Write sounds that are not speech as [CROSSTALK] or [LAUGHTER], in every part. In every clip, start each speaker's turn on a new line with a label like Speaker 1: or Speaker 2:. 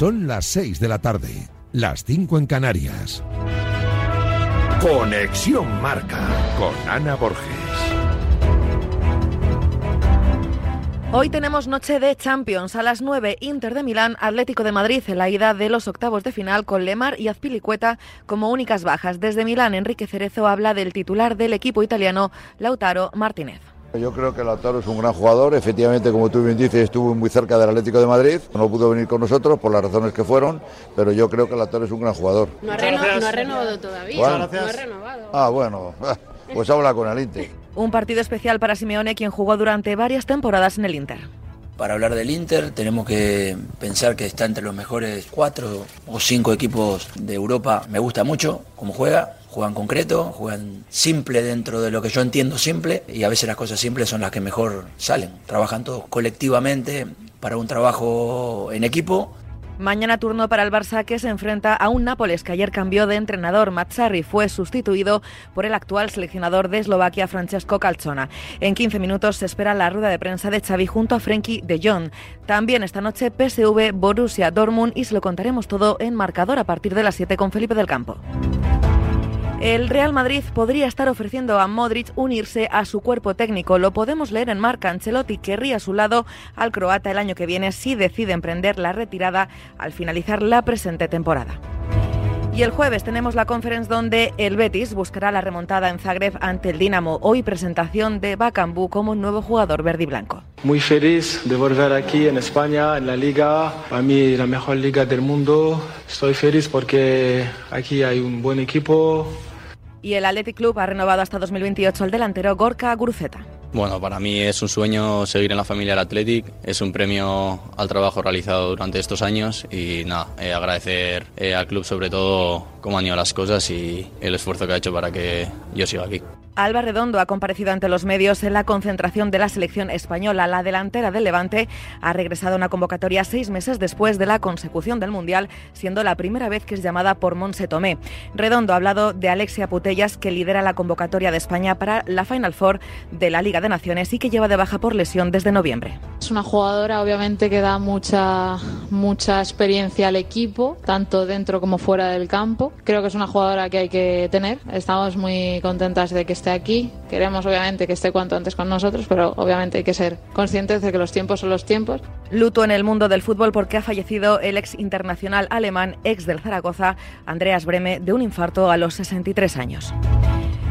Speaker 1: Son las 6 de la tarde, las 5 en Canarias. Conexión Marca con Ana Borges.
Speaker 2: Hoy tenemos noche de Champions a las 9, Inter de Milán, Atlético de Madrid en la ida de los octavos de final con Lemar y Azpilicueta como únicas bajas. Desde Milán, Enrique Cerezo habla del titular del equipo italiano, Lautaro Martínez.
Speaker 3: Yo creo que Lautaro es un gran jugador, efectivamente, como tú bien dices, estuvo muy cerca del Atlético de Madrid, no pudo venir con nosotros por las razones que fueron, pero yo creo que Lautaro es un gran jugador.
Speaker 4: No ha, reno no ha renovado todavía,
Speaker 3: Bueno.
Speaker 4: no ha renovado.
Speaker 3: Ah, bueno, [LAUGHS] pues habla con el Inter.
Speaker 2: Un partido especial para Simeone, quien jugó durante varias temporadas en el Inter.
Speaker 5: Para hablar del Inter tenemos que pensar que está entre los mejores cuatro o cinco equipos de Europa. Me gusta mucho cómo juega, juegan concreto, juegan simple dentro de lo que yo entiendo simple y a veces las cosas simples son las que mejor salen. Trabajan todos colectivamente para un trabajo en equipo
Speaker 2: Mañana turno para el Barça que se enfrenta a un Nápoles que ayer cambió de entrenador. Mazzarri fue sustituido por el actual seleccionador de Eslovaquia, Francesco Calzona. En 15 minutos se espera la rueda de prensa de Xavi junto a Frenkie de Jong. También esta noche PSV, Borussia Dortmund y se lo contaremos todo en marcador a partir de las 7 con Felipe del Campo. El Real Madrid podría estar ofreciendo a Modric unirse a su cuerpo técnico. Lo podemos leer en Marca. Ancelotti querría a su lado al croata el año que viene si decide emprender la retirada al finalizar la presente temporada. Y el jueves tenemos la conference donde el Betis buscará la remontada en Zagreb ante el Dinamo. Hoy presentación de Bakambu como nuevo jugador verde y blanco.
Speaker 6: Muy feliz de volver aquí en España, en la liga, para mí la mejor liga del mundo. Estoy feliz porque aquí hay un buen equipo,
Speaker 2: Y el Athletic Club ha renovado hasta 2028 al delantero Gorka Guruceta.
Speaker 7: Bueno, para mí es un sueño seguir en la familia del Athletic, es un premio al trabajo realizado durante estos años y nada, eh, agradecer eh, al club sobre todo cómo han ido las cosas y el esfuerzo que ha hecho para que yo siga aquí.
Speaker 2: Alba Redondo ha comparecido ante los medios en la concentración de la selección española. La delantera del Levante ha regresado a una convocatoria seis meses después de la consecución del Mundial, siendo la primera vez que es llamada por Monse Tomé. Redondo ha hablado de Alexia Putellas, que lidera la convocatoria de España para la Final Four de la Liga de Naciones y que lleva de baja por lesión desde noviembre.
Speaker 8: Es una jugadora obviamente que da mucha, mucha experiencia al equipo, tanto dentro como fuera del campo. Creo que es una jugadora que hay que tener. Estamos muy contentas de que esté aquí. Queremos obviamente que esté cuanto antes con nosotros, pero obviamente hay que ser conscientes de que los tiempos son los tiempos.
Speaker 2: Luto en el mundo del fútbol porque ha fallecido el ex internacional alemán, ex del Zaragoza, Andreas Breme, de un infarto a los 63 años.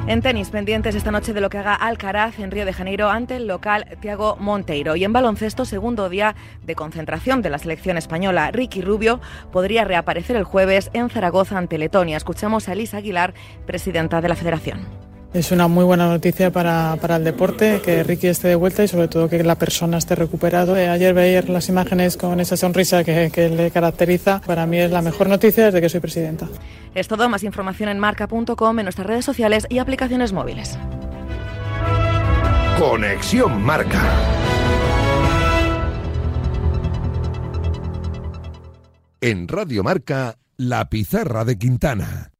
Speaker 2: En tenis, pendientes esta noche de lo que haga Alcaraz en Río de Janeiro ante el local Thiago Monteiro. Y en baloncesto, segundo día de concentración de la selección española, Ricky Rubio podría reaparecer el jueves en Zaragoza ante Letonia. Escuchamos a Elisa Aguilar, presidenta de la federación.
Speaker 9: Es una muy buena noticia para, para, el deporte, que Ricky esté de vuelta y sobre todo que la persona esté recuperado. Eh, ayer veía las imágenes con esa sonrisa que, que, le caracteriza. Para mí es la mejor noticia desde que soy presidenta.
Speaker 2: Es todo, más información en marca.com, en nuestras redes sociales y aplicaciones móviles.
Speaker 1: Conexión Marca. En Radio Marca, La Pizarra de Quintana.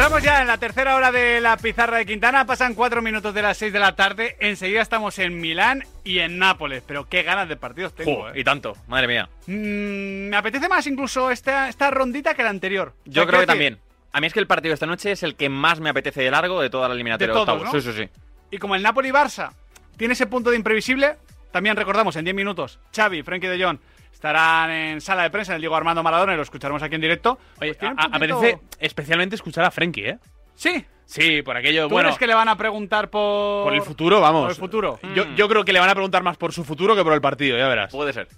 Speaker 10: Estamos ya en la tercera hora de la pizarra de Quintana. Pasan cuatro minutos de las seis de la tarde. Enseguida estamos en Milán y en Nápoles. Pero qué ganas de partidos tengo. Eh.
Speaker 11: Y tanto, madre mía.
Speaker 10: Mm, me apetece más incluso esta, esta rondita que la anterior.
Speaker 11: Yo creo que también. A mí es que el partido de esta noche es el que más me apetece de largo de toda la eliminatoria
Speaker 10: De todos.
Speaker 11: Sí, sí, sí.
Speaker 10: Y como el Napoli-Barça tiene ese punto de imprevisible, también recordamos en 10 minutos, Xavi, Frenkie de Jong estarán en sala de prensa en el Diego Armando Maradona y lo escucharemos aquí en directo.
Speaker 11: Oye,
Speaker 10: Pues
Speaker 11: a- apetece
Speaker 12: especialmente escuchar a Frenkie, ¿eh?
Speaker 10: Sí.
Speaker 11: Sí, por aquello,
Speaker 10: ¿Tú
Speaker 11: bueno,
Speaker 10: crees que le van a preguntar por...
Speaker 12: Por el futuro, vamos.
Speaker 10: Por el futuro.
Speaker 12: Yo, yo creo que le van a preguntar más por su futuro que por el partido, ya verás.
Speaker 11: puede ser.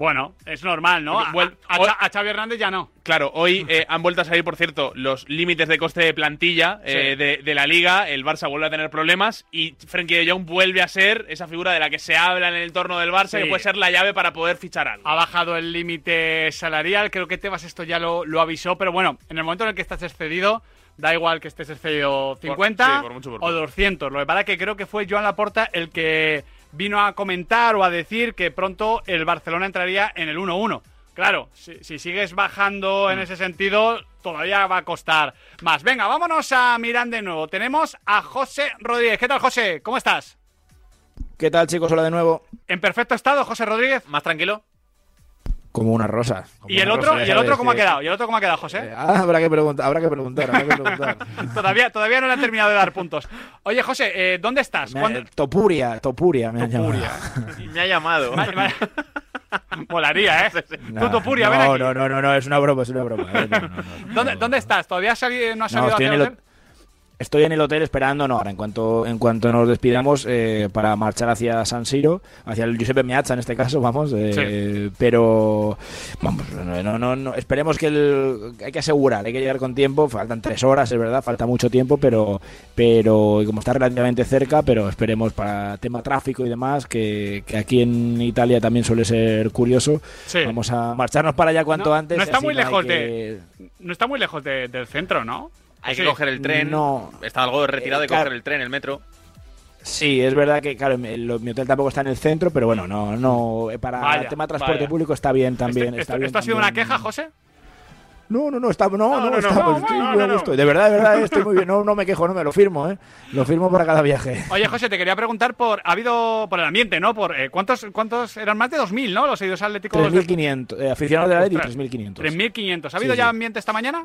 Speaker 10: Bueno, es normal, ¿no? A, a- Xavi Hernández ya no.
Speaker 12: Claro, hoy eh, han vuelto a salir, por cierto, los límites de coste de plantilla eh,
Speaker 10: Sí.
Speaker 12: de, de la liga. El Barça vuelve a tener problemas y Frenkie de Jong vuelve a ser esa figura de la que se habla en el entorno del Barça,
Speaker 10: Sí.
Speaker 12: que puede ser la llave para poder fichar algo.
Speaker 10: Ha bajado el límite salarial. Creo que Tebas esto ya lo, lo avisó. Pero bueno, en el momento en el que estás excedido, da igual que estés excedido 50
Speaker 12: sí, por mucho, por
Speaker 10: o
Speaker 12: mucho.
Speaker 10: 200. Lo que pasa es que creo que fue Joan Laporta el que vino a comentar o a decir que pronto el Barcelona entraría en el 1-1. Claro, si, si sigues bajando
Speaker 12: Mm.
Speaker 10: en ese sentido, todavía va a costar más. Venga, vámonos a Milán de nuevo. Tenemos a José Rodríguez. ¿Qué tal, José? ¿Cómo estás?
Speaker 13: ¿Qué tal, chicos? Hola de nuevo.
Speaker 10: ¿En perfecto estado, José Rodríguez?
Speaker 11: ¿Más tranquilo?
Speaker 13: Como una rosa. como
Speaker 10: ¿Y el
Speaker 13: una
Speaker 10: otro,
Speaker 13: rosa,
Speaker 10: ¿y el otro cómo ha
Speaker 13: que-
Speaker 10: quedado? ¿Y el otro cómo ha quedado, José?
Speaker 13: Ah, habrá que preguntar, habrá que preguntar, habrá que preguntar. [LAUGHS]
Speaker 10: todavía, todavía no le han terminado de dar puntos. Oye, José, eh, ¿dónde estás?
Speaker 13: Me-
Speaker 10: ¿Cuándo-
Speaker 13: Topuria, Topuria me han llamado. [LAUGHS]
Speaker 11: Me ha llamado.
Speaker 10: Vale, vale. [LAUGHS] Molaría, ¿eh?
Speaker 13: No,
Speaker 10: Tú, Topuria,
Speaker 13: no,
Speaker 10: ven aquí.
Speaker 13: no, no, no, no, es una broma, es una broma. eh, no, no, no.
Speaker 10: ¿Dónde, ¿Dónde estás? ¿Todavía has no has
Speaker 13: No,
Speaker 10: salido
Speaker 13: estoy Estoy en el hotel esperando, no, ahora en cuanto, en cuanto nos despidamos eh, para marchar hacia San Siro, hacia el Giuseppe Meazza en este caso, [LAUGHS] vamos, eh, pero vamos, no, no, no, esperemos que el, hay que asegurar, hay que llegar con tiempo, faltan tres horas, es verdad, falta mucho tiempo, pero, pero como está relativamente cerca, pero esperemos para tema tráfico y demás, que, que aquí en Italia también suele ser curioso,
Speaker 10: Sí.
Speaker 13: vamos a marcharnos para allá cuanto
Speaker 10: No,
Speaker 13: antes.
Speaker 10: no está muy lejos
Speaker 13: que-
Speaker 10: de, no está muy lejos de- del centro, ¿no?
Speaker 11: Hay
Speaker 10: Sí.
Speaker 11: que coger el tren.
Speaker 13: No.
Speaker 11: Está algo retirado de
Speaker 13: Eh, claro.
Speaker 11: coger el tren, el metro.
Speaker 13: Sí, es verdad que, claro, mi, hotel tampoco está en el centro, pero bueno, no, no, eh, para
Speaker 10: Vaya,
Speaker 13: el tema de transporte
Speaker 10: vaya.
Speaker 13: público está bien también.
Speaker 10: Este-
Speaker 13: está
Speaker 10: esto,
Speaker 13: bien
Speaker 10: esto ha sido una queja, José?
Speaker 13: No, no, no, está, no, no,
Speaker 10: no, no,
Speaker 13: está,
Speaker 10: no,
Speaker 13: pues, estoy muy a gusto. De verdad, de verdad, estoy muy bien. No, no me quejo, no me lo firmo, ¿eh? Lo firmo para cada viaje.
Speaker 10: Oye, José, te quería preguntar por. Ha habido. Por el ambiente, ¿no? Por, eh, ¿cuántos, ¿Cuántos eran más de 2.000, ¿no? Los seguidores atléticos. de-
Speaker 13: 3.500, eh, aficionados de la ley,
Speaker 10: Ostras,
Speaker 13: 3.500.
Speaker 10: 3.500. ¿Ha habido
Speaker 13: Sí,
Speaker 10: ya
Speaker 13: sí.
Speaker 10: ambiente esta mañana?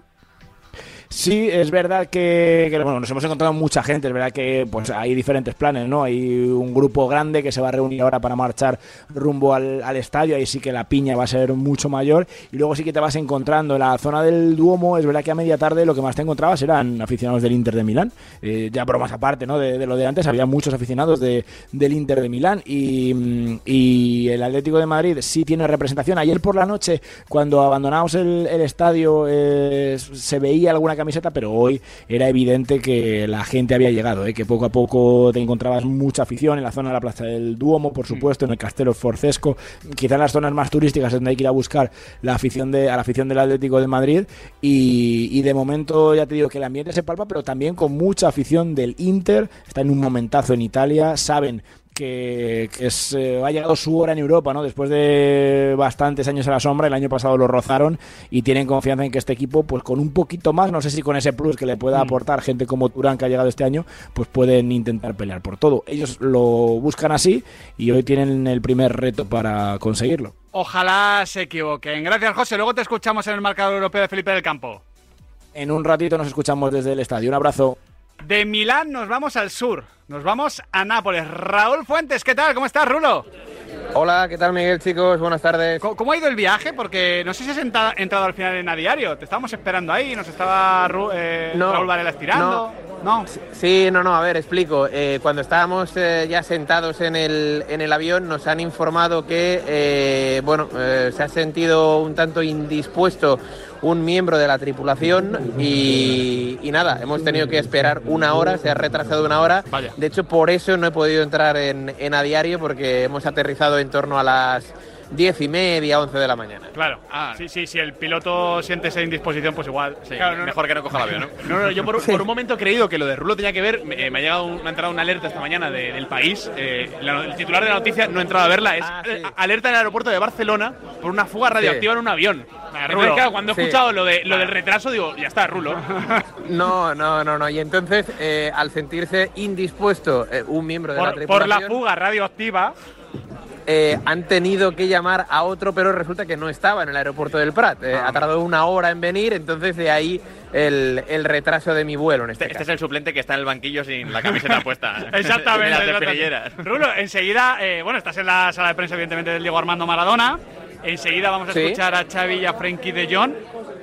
Speaker 13: Sí, es verdad que, bueno, nos hemos encontrado mucha gente, es verdad que pues hay diferentes planes, ¿no? Hay un grupo grande que se va a reunir ahora para marchar rumbo al, estadio, ahí sí que la piña va a ser mucho mayor y luego sí que te vas encontrando en la zona del Duomo, es verdad que a media tarde lo que más te encontrabas eran aficionados del Inter de Milán, Eh, ya bromas aparte, ¿no? De, lo de antes, había muchos aficionados de, del Inter de Milán y, y el Atlético de Madrid sí tiene representación. Ayer por la noche, cuando abandonamos el, el estadio, eh, se veía alguna camiseta, pero hoy era evidente que la gente había llegado, ¿eh? que poco a poco te encontrabas mucha afición en la zona de la Plaza del Duomo, por supuesto, en el Castelo Forcesco, quizá en las zonas más turísticas donde hay que ir a buscar la afición de, a la afición del Atlético de Madrid. Y, y de momento ya te digo que el ambiente se palpa, pero también con mucha afición del Inter, está en un momentazo en Italia, saben que, que es, eh, ha llegado su hora en Europa, ¿no? Después de bastantes años a la sombra, el año pasado lo rozaron y tienen confianza en que este equipo, pues con un poquito más, no sé si con ese plus que le pueda aportar gente como Turán que ha llegado este año, pues pueden intentar pelear por todo. Ellos lo buscan así y hoy tienen el primer reto para conseguirlo.
Speaker 10: Ojalá se equivoquen. Gracias, José. Luego te escuchamos en el marcador europeo de Felipe del Campo.
Speaker 13: En un ratito nos escuchamos desde el estadio. Un abrazo.
Speaker 10: De Milán nos vamos al sur. Nos vamos a Nápoles. Raúl Fuentes, ¿qué tal? ¿Cómo estás, Rulo?
Speaker 14: Hola, ¿qué tal Miguel, chicos? Buenas tardes.
Speaker 10: ¿Cómo, cómo ha ido el viaje? Porque no sé si has entra- entrado al final en a diario. Te estábamos esperando ahí. Nos estaba Ru- eh,
Speaker 14: No,
Speaker 10: Raúl Varela estirando. No.
Speaker 14: Sí, no, no, a ver, explico. Eh, cuando estábamos eh, ya sentados en el, en el avión nos han informado que, bueno, se ha sentido un tanto indispuesto un miembro de la tripulación y, y nada, hemos tenido que esperar una hora, se ha retrasado una hora. De hecho, por eso no he podido entrar en, en a diario porque hemos aterrizado en torno a las diez y media, once de la mañana.
Speaker 10: Claro. sí, sí, si el piloto siente esa indisposición, pues igual. Claro, no,
Speaker 11: Mejor que no coja el avión, ¿no? [LAUGHS]
Speaker 12: No, no, yo por, por un momento he creído que lo de Rulo tenía que ver. Me, eh, me ha llegado un- me ha entrado una alerta esta mañana de- del país. eh, la- el titular de la noticia no he entrado a verla. Es eh, alerta en el aeropuerto de Barcelona por una fuga radioactiva en un avión. Entonces,
Speaker 14: Rulo.
Speaker 12: claro, cuando he
Speaker 14: Sí.
Speaker 12: escuchado lo, de, lo del retraso, digo, ya está, Rulo. [LAUGHS]
Speaker 14: No, no, no, no. Y entonces, eh, al sentirse indispuesto eh, un miembro de la tripulación,
Speaker 10: por la fuga radioactiva.
Speaker 14: Eh, han tenido que llamar a otro, pero resulta que no estaba en el aeropuerto del Prat. Eh,
Speaker 10: Ah.
Speaker 14: Ha tardado una hora en venir, entonces de ahí el, el retraso de mi vuelo en este,
Speaker 11: Este es el suplente que está en el banquillo sin la camiseta puesta. [LAUGHS]
Speaker 10: Exactamente.
Speaker 11: En las
Speaker 10: exactamente. Rulo, enseguida, eh, bueno, estás en la sala de prensa, evidentemente, del Diego Armando Maradona. Enseguida vamos a
Speaker 14: Sí.
Speaker 10: escuchar a Xavi y a Frenkie de Jong.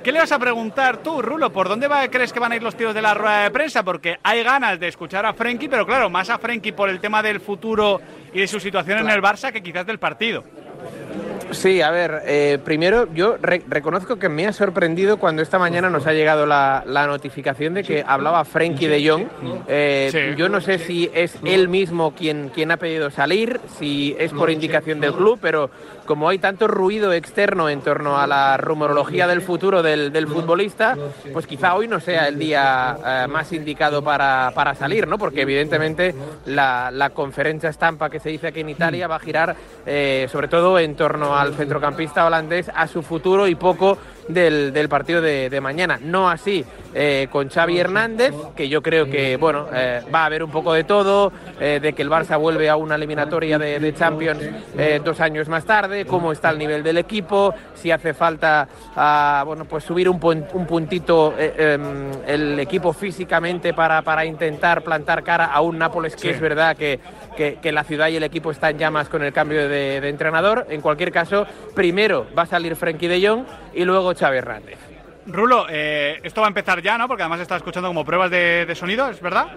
Speaker 10: ¿Qué le vas a preguntar tú, Rulo? ¿Por dónde va- crees que van a ir los tiros de la rueda de prensa? Porque hay ganas de escuchar a Frenkie, pero claro, más a Frenkie por el tema del futuro y de su situación en el Barça que quizás del partido.
Speaker 14: Sí, a ver, eh, primero yo re- reconozco que me ha sorprendido cuando esta mañana nos ha llegado la, la notificación de que hablaba Frenkie de Jong. Eh,
Speaker 10: Sí.
Speaker 14: Yo no sé si es él mismo quien, quien ha pedido salir, si es por indicación del club, pero como hay tanto ruido externo en torno a la rumorología del futuro del, futbolista, pues quizá hoy no sea el día eh, más indicado para, para salir, ¿no? Porque evidentemente la, la conferencia estampa que se dice aquí en Italia va a girar eh, sobre todo en torno al centrocampista holandés, a su futuro y poco del, del partido de, de mañana. No así eh, con Xavi Hernández, que yo creo que bueno eh, va a haber un poco de todo, eh, de que el Barça vuelve a una eliminatoria de, de Champions dos años más tarde, cómo está el nivel del equipo, si hace falta ah, bueno pues subir un, pun- un puntito em, el equipo físicamente para, para intentar plantar cara a un Nápoles que
Speaker 10: Sí.
Speaker 14: es verdad que, que- que la ciudad y el equipo están llamas con el cambio de, de entrenador. En cualquier caso, primero va a salir Frenkie de Jong y luego Xavi Hernández.
Speaker 10: Rulo, eh, esto va a empezar ya, ¿no? Porque además está escuchando como pruebas de, de sonido, ¿es verdad?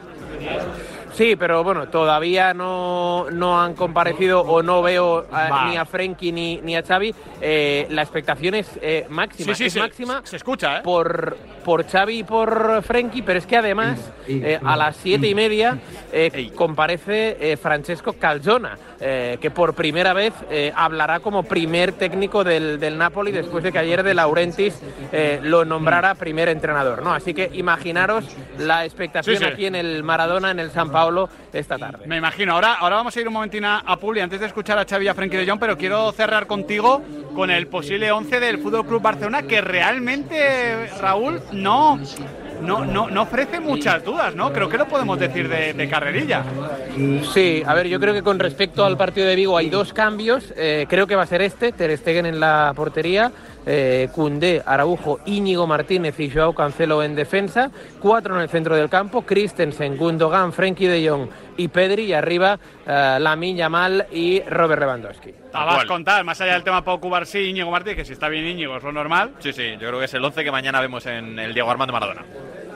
Speaker 14: Sí, pero bueno, todavía no, no han comparecido o no veo a- ni a Frenkie ni, ni a Xavi. Eh, la expectación es eh, máxima.
Speaker 10: Sí, sí,
Speaker 14: es
Speaker 10: se-
Speaker 14: máxima
Speaker 10: se escucha, ¿eh?
Speaker 14: por, por Xavi y por Frenkie, pero es que además eh, a las siete y media eh, comparece eh, Francesco Calzona, eh, que por primera vez eh, hablará como primer técnico del, del Napoli después de que ayer de Laurentiis eh, lo nombrara primer entrenador. ¿no? Así que imaginaros la expectación
Speaker 10: Sí, sí.
Speaker 14: aquí en el Maradona, en el San Paolo, esta tarde.
Speaker 10: Me imagino. Ahora, ahora vamos a ir un momentín a, a Publi antes de escuchar a Xavi y a Frenkie de Jong, pero quiero cerrar contigo con el posible 11 del Fútbol Club Barcelona que realmente Raúl no no, no, no ofrece muchas dudas, ¿no? Creo que lo podemos decir de, carrerilla.
Speaker 14: Sí, a ver, yo creo que con respecto al partido de Vigo hay dos cambios. Eh, creo que va a ser este, Ter Stegen en la portería, eh, Araujo, Íñigo Martínez y Joao Cancelo en defensa, cuatro en el centro del campo, Christensen, Gundogan, Frenkie de Jong y Pedri, y arriba eh, Lamine Yamal y Robert Lewandowski.
Speaker 10: Vas a contar, más allá del tema Pau Cubarsí y Íñigo Martínez, que si está bien Íñigo es lo normal.
Speaker 11: Sí, sí, yo creo que es el 11 que mañana vemos en el Diego Armando Maradona.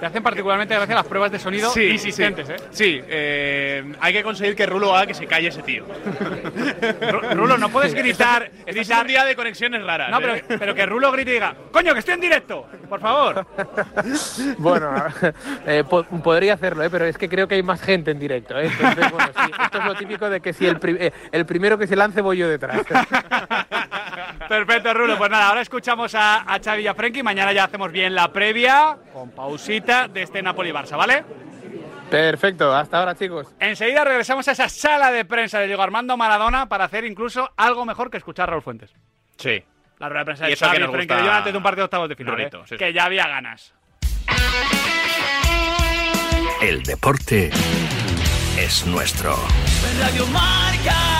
Speaker 10: Te hacen particularmente gracia las pruebas de sonido
Speaker 12: Sí,
Speaker 10: insistentes,
Speaker 12: sí.
Speaker 10: ¿eh?
Speaker 12: Sí, eh, hay que conseguir que Rulo haga que se calle ese tío.
Speaker 10: Ru- Rulo, no puedes gritar.
Speaker 12: Es
Speaker 10: gritar
Speaker 12: un día de conexiones raras.
Speaker 10: No,
Speaker 12: ¿eh?
Speaker 10: pero, pero que Rulo grite y diga, coño, que estoy en directo, por favor. [LAUGHS]
Speaker 14: Bueno, eh, po- podría hacerlo, ¿eh? pero es que creo que hay más gente en directo. ¿eh? Entonces, bueno, sí, esto es lo típico de que si el, pri- eh, el primero que se lance voy yo detrás. [LAUGHS]
Speaker 10: Perfecto, Rulo. Pues nada, ahora escuchamos a, a Xavi y a Frenkie. Mañana ya hacemos bien la previa, con pausita, de este Napoli-Barça, ¿vale?
Speaker 14: Perfecto, hasta ahora chicos.
Speaker 10: Enseguida regresamos a esa sala de prensa de Diego Armando Maradona para hacer incluso algo mejor que escuchar a Raúl Fuentes.
Speaker 11: Sí.
Speaker 10: La rueda de prensa
Speaker 11: Y
Speaker 10: de
Speaker 11: eso que
Speaker 10: Xavi de Jong antes de un partido de octavos de final, ¿eh?
Speaker 11: sí, sí.
Speaker 10: que ya había ganas.
Speaker 15: El deporte es nuestro.
Speaker 16: Radio Marca.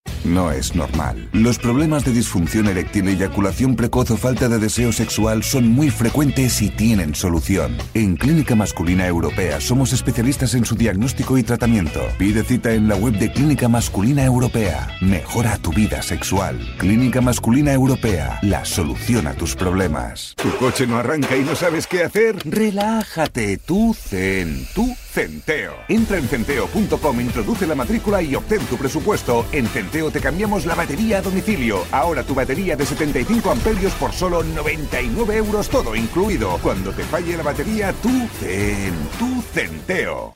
Speaker 17: No es normal. Los problemas de disfunción eréctil, eyaculación precoz o falta de deseo sexual son muy frecuentes y tienen solución. En Clínica Masculina Europea somos especialistas en su diagnóstico y tratamiento. Pide cita en la web de Clínica Masculina Europea. Mejora tu vida sexual. Clínica Masculina Europea, la solución a tus problemas. ¿Tu coche no arranca y no sabes qué hacer? Relájate, tú zen, tú Centeo. Entra en centeo.com, introduce la matrícula y obtén tu presupuesto. En Centeo te cambiamos la batería a domicilio. Ahora tu batería de 75 amperios por solo 99 euros todo incluido. Cuando te falle la batería, tú zen, tú Centeo.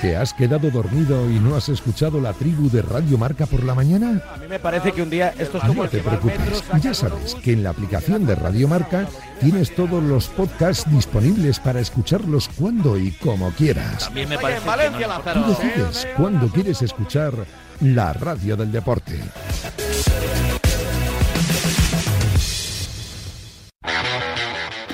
Speaker 1: ¿Te has quedado dormido y no has escuchado la tribu de Radio Marca por la mañana?
Speaker 13: A mí me parece que un día esto es como
Speaker 1: No te preocupes, ya sabes que en la aplicación de Radio Marca tienes todos los podcasts disponibles para escucharlos cuando y como quieras.
Speaker 16: También me parece que no
Speaker 1: Tú decides cuándo quieres escuchar la radio del deporte.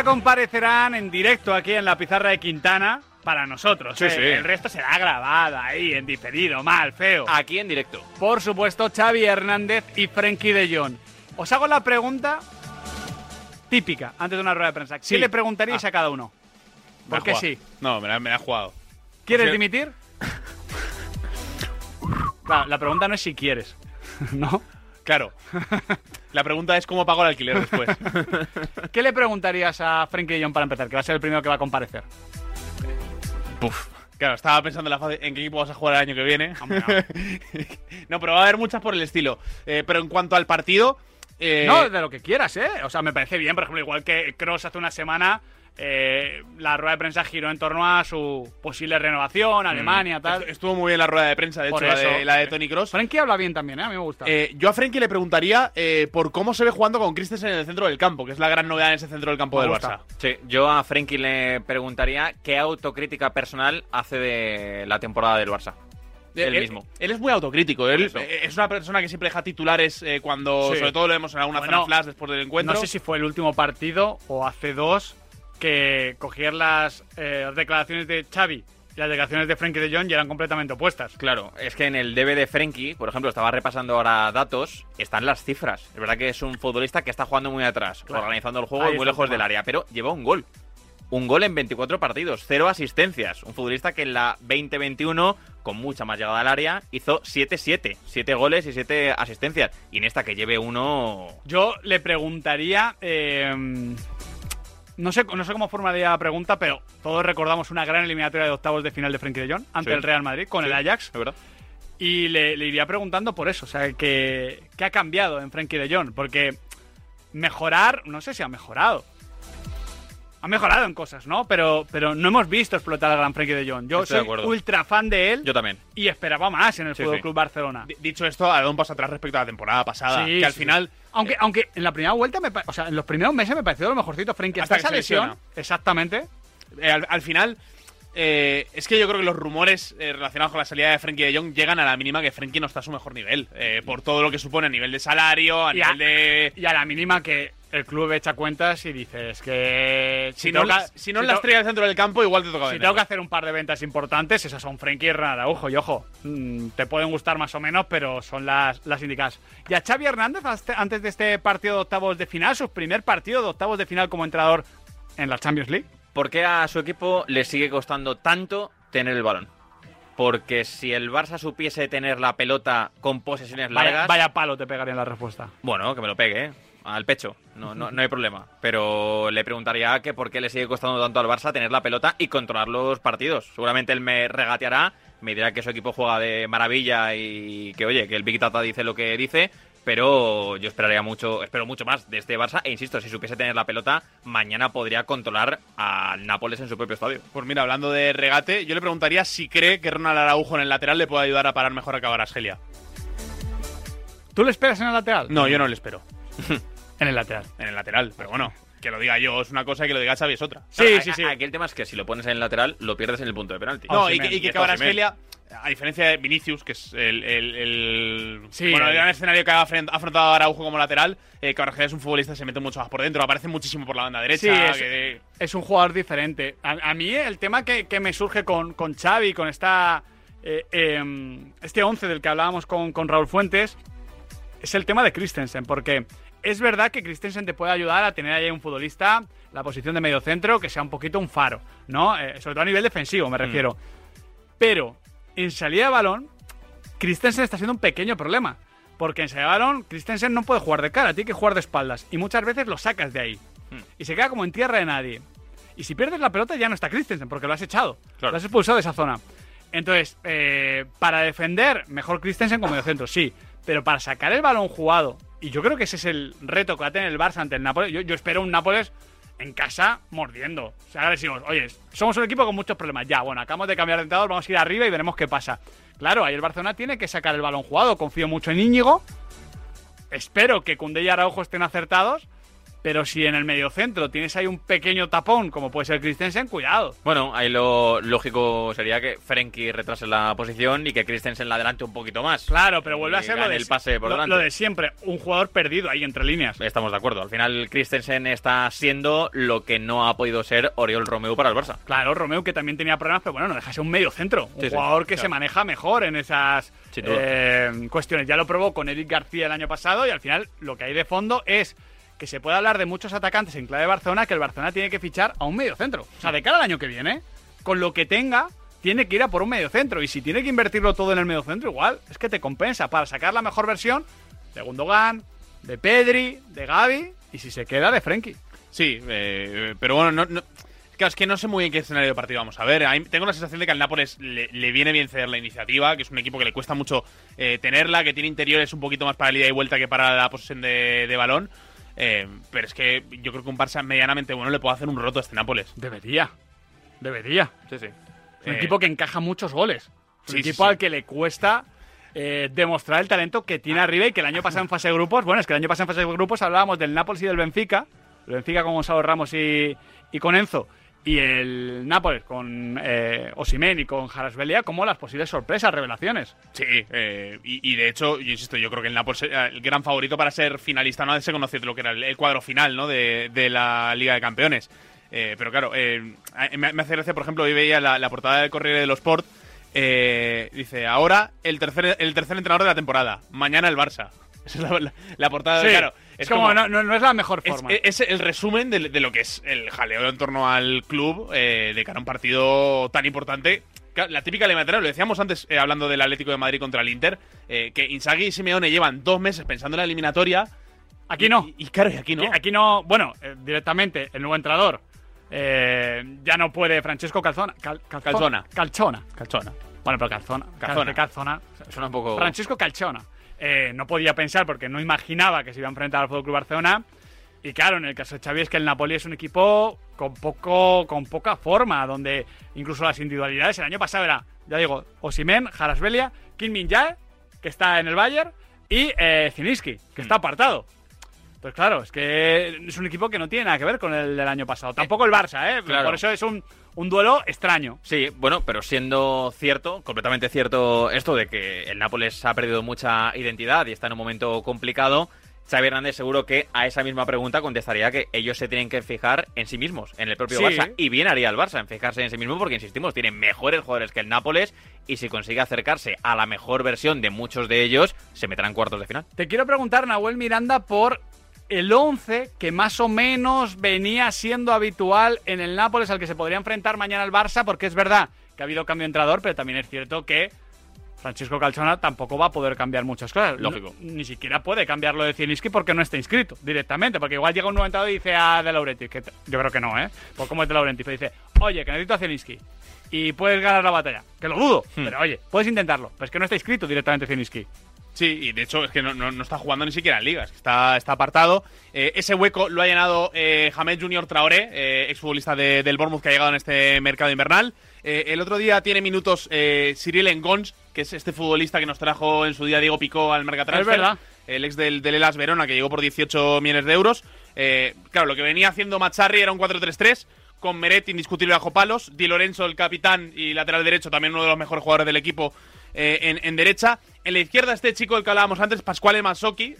Speaker 10: Enseguida comparecerán en directo aquí en la pizarra de Quintana para nosotros.
Speaker 12: Sí,
Speaker 10: ¿eh?
Speaker 12: sí.
Speaker 10: El resto será grabado ahí, en diferido, mal, feo.
Speaker 11: Aquí en directo.
Speaker 10: Por supuesto, Xavi Hernández y Frenkie de Jong. Os hago la pregunta típica antes de una rueda de prensa. ¿Qué
Speaker 12: Sí.
Speaker 10: le preguntaríais
Speaker 12: Ah.
Speaker 10: a cada uno?
Speaker 12: Me
Speaker 10: Porque sí.
Speaker 12: No, me la, me la ha jugado.
Speaker 10: ¿Quieres
Speaker 12: Sí.
Speaker 10: dimitir? [LAUGHS] Claro, la pregunta no es si quieres, [LAUGHS] ¿no?
Speaker 12: Claro. [LAUGHS] La pregunta es cómo pago el alquiler después. [LAUGHS]
Speaker 10: ¿Qué le preguntarías a Frenkie de Jong para empezar? Que va a ser el primero que va a comparecer.
Speaker 12: Puf. Claro, estaba pensando en, la fase- en qué equipo vas a jugar el año que viene. [LAUGHS] no, pero va a haber muchas por el estilo. Eh, pero en cuanto al partido. eh,
Speaker 10: No, de lo que quieras, ¿eh? O sea, me parece bien, por ejemplo, igual que Cross hace una semana, eh, la rueda de prensa giró en torno a su posible renovación, Alemania,
Speaker 12: Mm.
Speaker 10: tal.
Speaker 12: Estu- Estuvo muy bien la rueda de prensa, de
Speaker 10: Por
Speaker 12: hecho, la de,
Speaker 10: eso.
Speaker 12: la de Tony Cross.
Speaker 10: Frenkie habla bien también, ¿eh? A mí me gusta.
Speaker 12: Eh, yo a Frenkie le preguntaría eh, por cómo se ve jugando con Christensen en el centro del campo, que es la gran novedad en ese centro del campo
Speaker 11: Me
Speaker 12: del
Speaker 11: gusta.
Speaker 12: Barça.
Speaker 11: Sí, yo a Frenkie le preguntaría qué autocrítica personal hace de la temporada del Barça. Él,
Speaker 12: él,
Speaker 11: mismo.
Speaker 12: Él es muy autocrítico. Él es una persona que siempre deja titulares eh, cuando,
Speaker 10: Sí.
Speaker 12: sobre todo lo vemos en alguna
Speaker 10: Bueno,
Speaker 12: zona flash después del encuentro.
Speaker 10: No sé si fue el último partido o hace dos que cogían las eh, declaraciones de Xavi y las declaraciones de Frenkie de Jong y eran completamente opuestas.
Speaker 11: Claro, es que en el DB de Frenkie, por ejemplo, estaba repasando ahora datos, están las cifras. Es verdad que es un futbolista que está jugando muy atrás,
Speaker 10: Claro.
Speaker 11: organizando el juego
Speaker 10: Ahí
Speaker 11: y muy lejos del área, pero lleva un gol. Un gol en 24 partidos, cero asistencias. Un futbolista que en la 2021, con mucha más llegada al área, hizo 7-7. 7 goles y 7 asistencias. Y en esta que lleve uno...
Speaker 10: Yo le preguntaría. eh, no, sé, no sé cómo formularía la pregunta, pero todos recordamos una gran eliminatoria de octavos de final de Frenkie de Jong ante
Speaker 11: Sí.
Speaker 10: el Real Madrid con
Speaker 11: Sí,
Speaker 10: el Ajax.
Speaker 11: es verdad.
Speaker 10: Y le, le iría preguntando por eso, o sea, que, ¿qué ha cambiado en Frenkie de Jong? Porque mejorar, no sé si ha mejorado. Ha mejorado en cosas, ¿no? Pero, pero no hemos visto explotar al gran Frenkie de Jong. Yo
Speaker 12: Estoy
Speaker 10: soy ultra fan de él
Speaker 12: Yo también.
Speaker 10: y esperaba más en el
Speaker 12: Sí,
Speaker 10: Fútbol
Speaker 12: sí.
Speaker 10: Club Barcelona.
Speaker 12: D- Dicho esto, ha dado un paso atrás respecto a la temporada pasada.
Speaker 10: Sí,
Speaker 12: que al
Speaker 10: sí.
Speaker 12: final.
Speaker 10: Aunque, aunque en la primera vuelta, me o sea, en los primeros meses me pareció lo mejorcito Frenkie.
Speaker 12: Hasta
Speaker 10: Hasta, esa lesión.
Speaker 12: lesiona.
Speaker 10: Exactamente.
Speaker 12: eh, al, al final. eh, es que yo creo que los rumores eh, relacionados con la salida de Frenkie de Jong llegan a la mínima que Frenkie no está a su mejor nivel. eh, por todo lo que supone a nivel de salario, a
Speaker 10: Y a,
Speaker 12: nivel de.
Speaker 10: y a la mínima que el club echa cuentas y dices que.
Speaker 12: Si no,
Speaker 10: que-
Speaker 12: si no
Speaker 10: si
Speaker 12: la estrella del centro del campo, igual te toca
Speaker 10: Si
Speaker 12: vender.
Speaker 10: tengo que hacer un par de ventas importantes, esas son Frenkie y Araujo. Y ojo, mm, te pueden gustar más o menos, pero son las, las indicadas. Y a Xavi Hernández, antes de este partido de octavos de final, su primer partido de octavos de final como entrenador en la Champions League.
Speaker 11: ¿Por qué a su equipo le sigue costando tanto tener el balón? Porque si el Barça supiese tener la pelota con posesiones
Speaker 10: Vaya,
Speaker 11: largas...
Speaker 10: vaya palo te pegaría en la respuesta.
Speaker 11: Bueno, que me lo pegue, ¿eh? Al pecho. No, no, no hay problema. Pero le preguntaría que por qué le sigue costando tanto al Barça tener la pelota y controlar los partidos. Seguramente él me regateará, me dirá que su equipo juega de maravilla y que, oye, que el Big Data dice lo que dice. Pero yo esperaría mucho, espero mucho más de este Barça. E insisto, si supiese tener la pelota, mañana podría controlar al Nápoles en su propio estadio.
Speaker 12: Pues mira, hablando de regate, yo le preguntaría si cree que Ronald Araujo en el lateral le puede ayudar a parar mejor a Cabarasgelia.
Speaker 10: ¿Tú le esperas en el lateral?
Speaker 12: No, yo no le espero.
Speaker 10: En el lateral.
Speaker 12: En el lateral, pero bueno, que lo diga yo es una cosa y que lo diga Xavi es otra.
Speaker 11: Claro, a- a- Aquí el tema es que si lo pones en el lateral, lo pierdes en el punto de penalti.
Speaker 12: No, y que, y que a diferencia de Vinicius, que es el, el, el-
Speaker 10: Sí,
Speaker 12: bueno, el gran escenario que ha afrontado a Araujo como lateral, eh, Kvaratskhelia es un futbolista que se mete mucho más por dentro, aparece muchísimo por la banda derecha.
Speaker 10: Sí, es,
Speaker 12: que-
Speaker 10: es un jugador diferente. A, a mí el tema que, que me surge con, con Xavi, con esta, eh, em, este 11 del que hablábamos con, con Raúl Fuentes, es el tema de Christensen, porque es verdad que Christensen te puede ayudar a tener ahí un futbolista, la posición de medio centro, que sea un poquito un faro, ¿no? Eh, sobre todo a nivel defensivo, me refiero. Pero en salida de balón, Christensen está siendo un pequeño problema. Porque en salida de balón, Christensen no puede jugar de cara, tiene que jugar de espaldas. Y muchas veces lo sacas de ahí. Y se queda como en tierra de nadie. Y si pierdes la pelota ya no está Christensen, porque lo has echado.
Speaker 11: Claro.
Speaker 10: Lo has expulsado de esa zona. Entonces, eh, para defender, mejor Christensen como centro, sí. Pero para sacar el balón jugado, y yo creo que ese es el reto que va a tener el Barça ante el Nápoles, yo, espero un Nápoles en casa mordiendo. O sea, agresivos. Oye, somos un equipo con muchos problemas. Ya, bueno, acabamos de cambiar de entrenador, vamos a ir arriba y veremos qué pasa. Claro, ahí el Barcelona tiene que sacar el balón jugado. Confío mucho en Íñigo. Espero que Koundé y Araujo estén acertados. Pero si en el mediocentro tienes ahí un pequeño tapón, como puede ser Christensen, cuidado.
Speaker 11: Bueno, ahí lo lógico sería que Frenkie retrase la posición y que Christensen la adelante un poquito más.
Speaker 10: Claro, pero vuelve a ser lo de,
Speaker 11: el pase por
Speaker 10: lo-
Speaker 11: delante.
Speaker 10: lo de siempre. Un jugador perdido ahí entre líneas.
Speaker 11: Estamos de acuerdo. Al final, Christensen está siendo lo que no ha podido ser Oriol Romeu para el Barça.
Speaker 10: Claro, Romeo que también tenía problemas, pero bueno, no deja de ser un medio centro. Un
Speaker 11: Sí, sí,
Speaker 10: jugador que
Speaker 11: claro.
Speaker 10: se maneja mejor en esas eh, cuestiones. Ya lo probó con Eric García el año pasado y al final lo que hay de fondo es que se puede hablar de muchos atacantes en clave de Barcelona que el Barcelona tiene que fichar a un medio centro. O sea, de cara al año que viene, con lo que tenga, tiene que ir a por un medio centro. Y si tiene que invertirlo todo en el medio centro, igual es que te compensa para sacar la mejor versión de Gundogan, de Pedri, de Gaby y si se queda de Frenkie.
Speaker 12: Sí, eh, pero bueno, no, es que no sé muy bien qué escenario de partido vamos a ver. Tengo la sensación de que al Nápoles le, viene bien ceder la iniciativa, que es un equipo que le cuesta mucho eh, tenerla, que tiene interiores un poquito más para la ida y vuelta que para la posesión de balón. Eh, pero es que yo creo que un Barça medianamente bueno le puede hacer un roto a este Nápoles.
Speaker 10: Debería. Debería.
Speaker 12: Sí, sí.
Speaker 10: Es un
Speaker 12: Eh,
Speaker 10: equipo que encaja muchos goles. Es un
Speaker 12: Sí, sí,
Speaker 10: equipo
Speaker 12: sí.
Speaker 10: al que le cuesta eh, demostrar el talento que tiene arriba y que el año pasado en fase de grupos, bueno, es que el año pasado en fase de grupos hablábamos del Nápoles y del Benfica, el Benfica con Gonzalo Ramos y, y con Enzo, y el Nápoles con eh, Osimen y con Jarasbelia como las posibles sorpresas, revelaciones.
Speaker 12: Sí, eh, y, y de hecho, yo insisto, yo creo que el Nápoles era el gran favorito para ser finalista, no se conoce lo que era el, el cuadro final ¿no? de, de la Liga de Campeones. Eh, pero claro, eh, me, me hace gracia, por ejemplo, hoy veía la, la portada del Corriere de los Sport. eh, dice, ahora el tercer, el tercer entrenador de la temporada, mañana el Barça. [LAUGHS] Esa es la, la- la portada,
Speaker 10: Sí,
Speaker 12: claro.
Speaker 10: Es como, no, no- no es la mejor
Speaker 12: Es,
Speaker 10: forma.
Speaker 12: es el resumen de, de lo que es el jaleo en torno al club eh, de cara a un partido tan importante. La típica eliminatoria, lo decíamos antes eh, hablando del Atlético de Madrid contra el Inter, eh, que Inzaghi y Simeone llevan dos meses pensando en la eliminatoria.
Speaker 10: Aquí no.
Speaker 12: Y, y claro, y aquí no.
Speaker 10: Aquí, aquí no, bueno, eh, directamente el nuevo entrenador eh, ya no puede Francesco Calzona. Cal- Calzo-
Speaker 12: Calzona.
Speaker 10: Calzona.
Speaker 12: Calzona.
Speaker 10: Bueno, pero Calzona.
Speaker 12: Calzona.
Speaker 10: Calzona.
Speaker 11: Suena un poco.
Speaker 10: Francesco Calzona. Eh, no podía pensar porque no imaginaba que se iba a enfrentar al Fútbol Club Barcelona. Y claro, en el caso de Xavi es que el Napoli es un equipo con poco con poca forma, donde incluso las individualidades el año pasado era, ya digo, Osimen, Jarasbelia, Kim Min Jae, que está en el Bayern, y eh, que está apartado. Pues claro, es que es un equipo que no tiene nada que ver con el del año pasado. Tampoco el Barça, ¿eh?
Speaker 11: claro.
Speaker 10: Por eso es un, un duelo extraño.
Speaker 11: Sí, bueno, pero siendo cierto, completamente cierto esto de que el Nápoles ha perdido mucha identidad y está en un momento complicado, Xavi Hernández seguro que a esa misma pregunta contestaría que ellos se tienen que fijar en sí mismos, en el propio
Speaker 10: Sí.
Speaker 11: Barça, y bien haría el Barça en fijarse en sí mismo porque, insistimos, tiene mejores jugadores que el Nápoles y si consigue acercarse a la mejor versión de muchos de ellos, se meterán cuartos de final.
Speaker 10: Te quiero preguntar, Nahuel Miranda, por el 11 que más o menos venía siendo habitual en el Nápoles al que se podría enfrentar mañana el Barça, porque es verdad que ha habido cambio de entrenador, pero también es cierto que Francisco Calzona tampoco va a poder cambiar muchas cosas.
Speaker 11: Lógico.
Speaker 10: No- ni siquiera puede cambiar lo de Zielinski porque no está inscrito directamente, porque igual llega un nuevo entrenador y dice a De Laurentiis, que yo creo que no, ¿eh? Pues como es De Laurentiis, pero dice, oye, que necesito a Zielinski y puedes ganar la batalla. Que lo dudo,
Speaker 11: Hmm.
Speaker 10: pero oye, puedes intentarlo. Pero es que no está inscrito directamente Zielinski.
Speaker 12: Sí, y de hecho es que no, no- no está jugando ni siquiera en ligas, está, está apartado. Eh, ese hueco lo ha llenado eh, Jamed Junior Traoré, eh, exfutbolista de- del Bournemouth que ha llegado en este mercado invernal. Eh, el otro día tiene minutos eh, Cyril Engons, que es este futbolista que nos trajo en su día Diego Picó al Mercatransfer.
Speaker 10: Es verdad.
Speaker 12: El ex del, del Elas Verona, que llegó por 18 millones de euros. Claro, lo que venía haciendo Mazzarri era un 4-3-3 con Meret indiscutible bajo palos, Di Lorenzo el capitán y lateral derecho, también uno de los mejores jugadores del equipo eh, en, en derecha. En la izquierda este chico del que hablábamos antes, Pascual